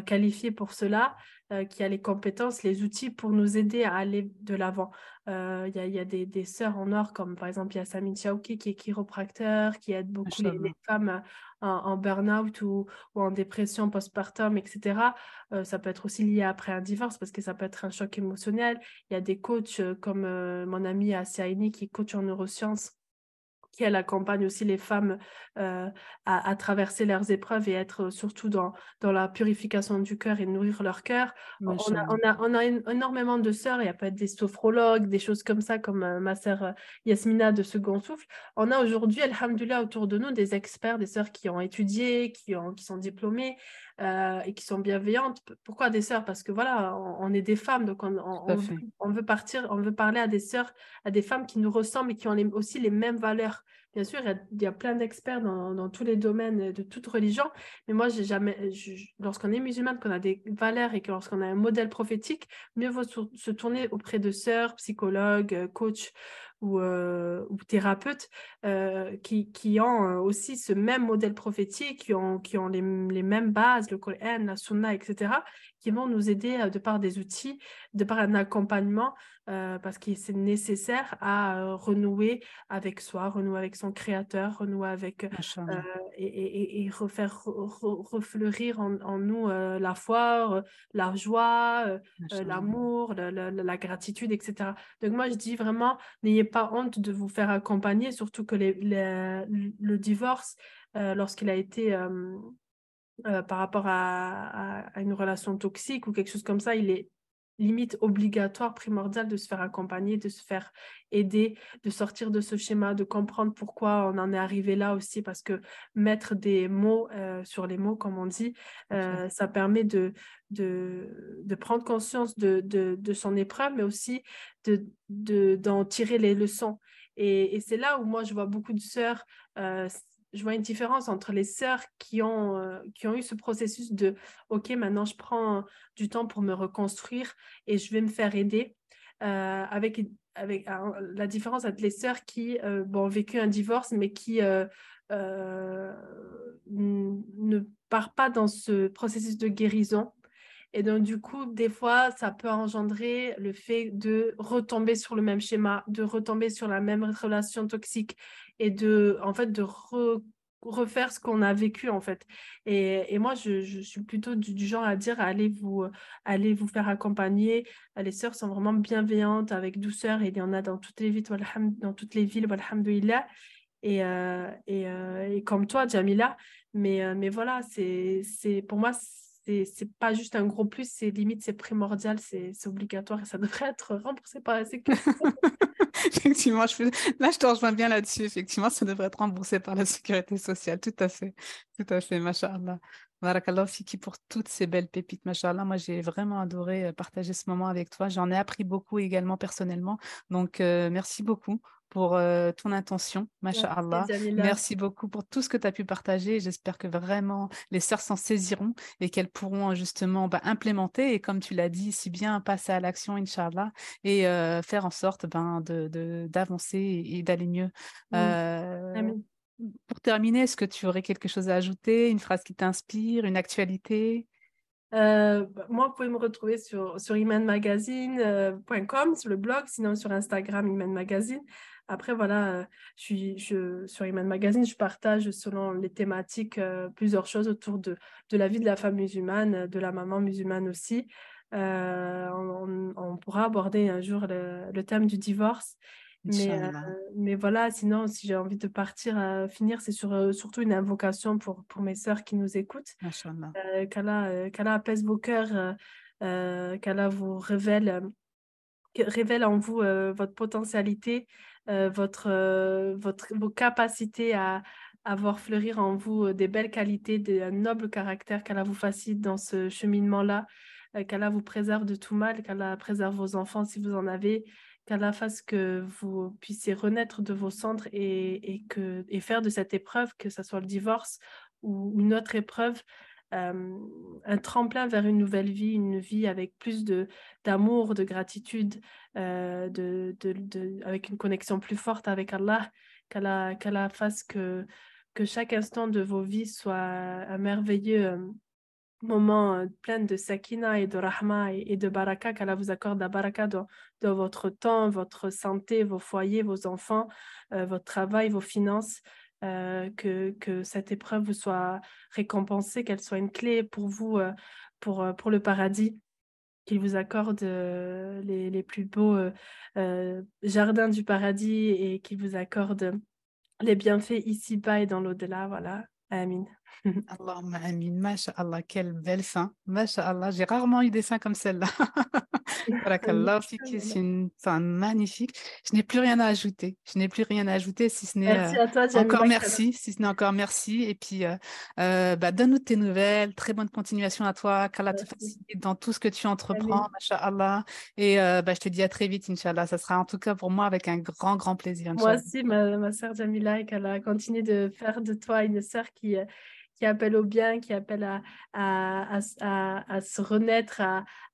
[SPEAKER 2] qualifiée pour cela. Euh, qui a les compétences, les outils pour nous aider à aller de l'avant. Euh, il y, a, des, des sœurs en or, comme par exemple, il y a Samine Chaouki qui est chiropracteur, qui aide beaucoup les, femmes en, burn-out ou, ou, en dépression postpartum, etc. Euh, ça peut être aussi lié après un divorce parce que ça peut être un choc émotionnel. Il y a des coachs comme mon amie Asia qui est coach en neurosciences qui elle accompagne aussi les femmes euh, à, traverser leurs épreuves et être surtout dans, dans la purification du cœur et nourrir leur cœur. On a, on, a, on a, énormément de sœurs, il y a peut-être des sophrologues, des choses comme ça, comme euh, ma sœur euh, Yasmina de Second Souffle. On a aujourd'hui, alhamdulillah, autour de nous des experts, des sœurs qui ont étudié, qui, ont, qui sont diplômées, euh, et qui sont bienveillantes. Pourquoi des sœurs? Parce que voilà, on, est des femmes, donc on, on, veut, partir, on veut parler à des sœurs, à des femmes qui nous ressemblent et qui ont aussi les mêmes valeurs. Bien sûr, il y a, plein d'experts dans, tous les domaines de toute religion, mais moi, j'ai jamais, lorsqu'on est musulmane, qu'on a des valeurs et que lorsqu'on a un modèle prophétique, mieux vaut se tourner auprès de sœurs, psychologues, euh, coachs ou, euh, thérapeutes euh, qui, ont euh, aussi ce même modèle prophétique, qui ont, qui ont les, les mêmes bases, le Coran, la Sunna, etc., qui vont nous aider de par des outils, de par un accompagnement, parce que c'est nécessaire à renouer avec soi, renouer avec son créateur, renouer avec et, et, refaire refleurir en, en nous la foi, la joie, l'amour, la, la, la, gratitude, etc. Donc moi je dis vraiment, n'ayez pas honte de vous faire accompagner, surtout que les, le divorce, euh, lorsqu'il a été euh, euh, par rapport à, une relation toxique ou quelque chose comme ça, il est limite obligatoire, primordial de se faire accompagner, de se faire aider, de sortir de ce schéma, de comprendre pourquoi on en est arrivé là aussi, parce que mettre des mots sur les mots, comme on dit, ça permet de, de, de prendre conscience de, de, de, son épreuve, mais aussi d'en de, d'en tirer les leçons. Et, et c'est là où moi, je vois beaucoup de sœurs je vois une différence entre les sœurs qui ont, euh, qui ont eu ce processus de OK, maintenant je prends du temps pour me reconstruire et je vais me faire aider. Euh, avec, avec la différence entre les sœurs qui euh, ont vécu un divorce, mais qui ne partent pas dans ce processus de guérison. Et donc, du coup, des fois, ça peut engendrer le fait de retomber sur le même schéma, de retomber sur la même relation toxique et de, en fait, de refaire ce qu'on a vécu, en fait. Et, et moi, je, suis plutôt du, genre à dire, allez vous, allez vous faire accompagner. Les sœurs sont vraiment bienveillantes, avec douceur, il y en a dans toutes les villes, dans toutes les villes, et, euh, et, euh, et, comme toi, Jamila. Mais, euh, mais voilà, c'est pour moi, c'est pas juste un gros plus, c'est limite, c'est primordial, c'est obligatoire et ça devrait être remboursé par la sécurité.
[SPEAKER 1] effectivement, là, je te rejoins bien là-dessus. Effectivement, ça devrait être remboursé par la sécurité sociale. Tout à fait. Tout à fait, machallah. Barakallah Fiki pour toutes ces belles pépites, machallah. Moi, j'ai vraiment adoré euh, partager ce moment avec toi. J'en ai appris beaucoup également personnellement. Donc, euh, merci beaucoup pour euh, ton intention, Masha'Allah. Merci beaucoup pour tout ce que tu as pu partager. J'espère que vraiment les sœurs s'en saisiront et qu'elles pourront justement bah, implémenter et comme tu l'as dit, si bien passer à l'action, Inch'Allah, et euh, faire en sorte ben, d'avancer de, et, d'aller mieux. Euh, pour terminer, est-ce que tu aurais quelque chose à ajouter, une phrase qui t'inspire, une actualité?
[SPEAKER 2] Bah, moi, vous pouvez me retrouver sur, sur imanmagazine.com, sur le blog, sinon sur Instagram, Iman Magazine. Après, voilà, euh, je suis, je, sur Iman Magazine, je partage selon les thématiques euh, plusieurs choses autour de, de la vie de la femme musulmane, de la maman musulmane aussi. Euh, on, pourra aborder un jour le, thème du divorce. Mais, mais, voilà, sinon, si j'ai envie de partir à finir, c'est sur, surtout une invocation pour, pour mes sœurs qui nous écoutent. Qu'Allah apaise vos cœurs, qu'Allah vous révèle, révèle en vous votre potentialité, euh, votre, euh, votre, vos capacités à, voir fleurir en vous euh, des belles qualités, un noble caractère, qu'Allah vous facilite dans ce cheminement-là, qu'Allah vous préserve de tout mal, qu'Allah préserve vos enfants si vous en avez, qu'Allah fasse que vous puissiez renaître de vos cendres et, et, que, et faire de cette épreuve, que ce soit le divorce ou une autre épreuve, un tremplin vers une nouvelle vie, une vie avec plus d'amour, de gratitude, de, de, avec une connexion plus forte avec Allah, qu'Allah fasse que, que chaque instant de vos vies soit un merveilleux moment plein de sakina et de rahma et, de baraka, qu'Allah vous accorde la baraka dans, votre temps, votre santé, vos foyers, vos enfants, votre travail, vos finances. Euh, que, cette épreuve vous soit récompensée, qu'elle soit une clé pour vous, euh, pour, euh, pour le paradis, qu'il vous accorde les, les, plus beaux jardins du paradis et qu'il vous accorde les bienfaits ici-bas et dans l'au-delà. Voilà. Amin.
[SPEAKER 1] Allahumma amin, masha'Allah, quelle belle fin. Masha'Allah, j'ai rarement eu des fins comme celle-là. C'est une fin magnifique. Je n'ai plus rien à ajouter. Je n'ai plus rien à ajouter si ce n'est
[SPEAKER 2] Merci à toi,
[SPEAKER 1] euh, encore merci, si ce n'est encore merci. Et puis, euh, euh, bah, donne-nous tes nouvelles. Très bonne continuation à toi. Qu'Allah te facilite dans tout ce que tu entreprends, masha'Allah. Et bah, je te dis à très vite, Inch'Allah. Ça sera en tout cas pour moi avec un grand, grand plaisir.
[SPEAKER 2] Moi aussi, ma, ma sœur Jamila, et qu'elle a continué de faire de toi une sœur qui qui appelle au bien, qui appelle à, à, à, à se renaître,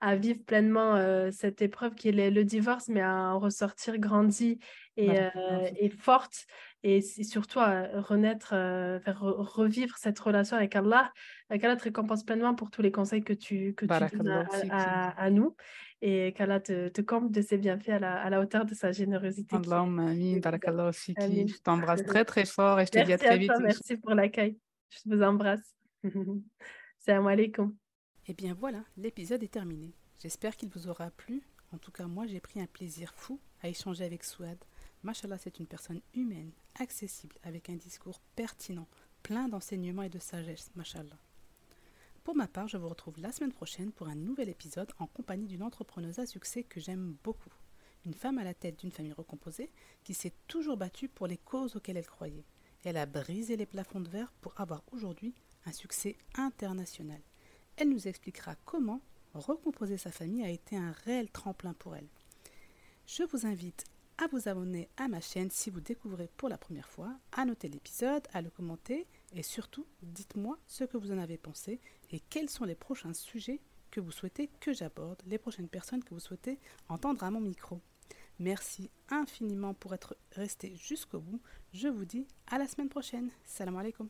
[SPEAKER 2] à, vivre pleinement euh, cette épreuve qui est le, divorce, mais à en ressortir grandi et, euh, et forte, et, surtout à renaître, euh, faire revivre cette relation avec Allah. Qu'Allah te récompense pleinement pour tous les conseils que tu, que tu donnes à, nous. Et qu'Allah te, te campe de ses bienfaits à la, à la hauteur de sa générosité.
[SPEAKER 1] Je t'embrasse très très fort et je te dis à très vite.
[SPEAKER 2] merci pour l'accueil. Je vous embrasse. Salam alaikum.
[SPEAKER 1] Et eh bien voilà, l'épisode est terminé. J'espère qu'il vous aura plu. En tout cas, moi, j'ai pris un plaisir fou à échanger avec Souad. Mashallah, c'est une personne humaine, accessible, avec un discours pertinent, plein d'enseignements et de sagesse. Mashallah. Pour ma part, je vous retrouve la semaine prochaine pour un nouvel épisode en compagnie d'une entrepreneuse à succès que j'aime beaucoup. Une femme à la tête d'une famille recomposée qui s'est toujours battue pour les causes auxquelles elle croyait. Elle a brisé les plafonds de verre pour avoir aujourd'hui un succès international. Elle nous expliquera comment recomposer sa famille a été un réel tremplin pour elle. Je vous invite à vous abonner à ma chaîne si vous découvrez pour la première fois, à noter l'épisode, à le commenter et surtout dites-moi ce que vous en avez pensé et quels sont les prochains sujets que vous souhaitez que j'aborde, les prochaines personnes que vous souhaitez entendre à mon micro. Merci infiniment pour être resté jusqu'au bout. Je vous dis à la semaine prochaine. Salam alaikum.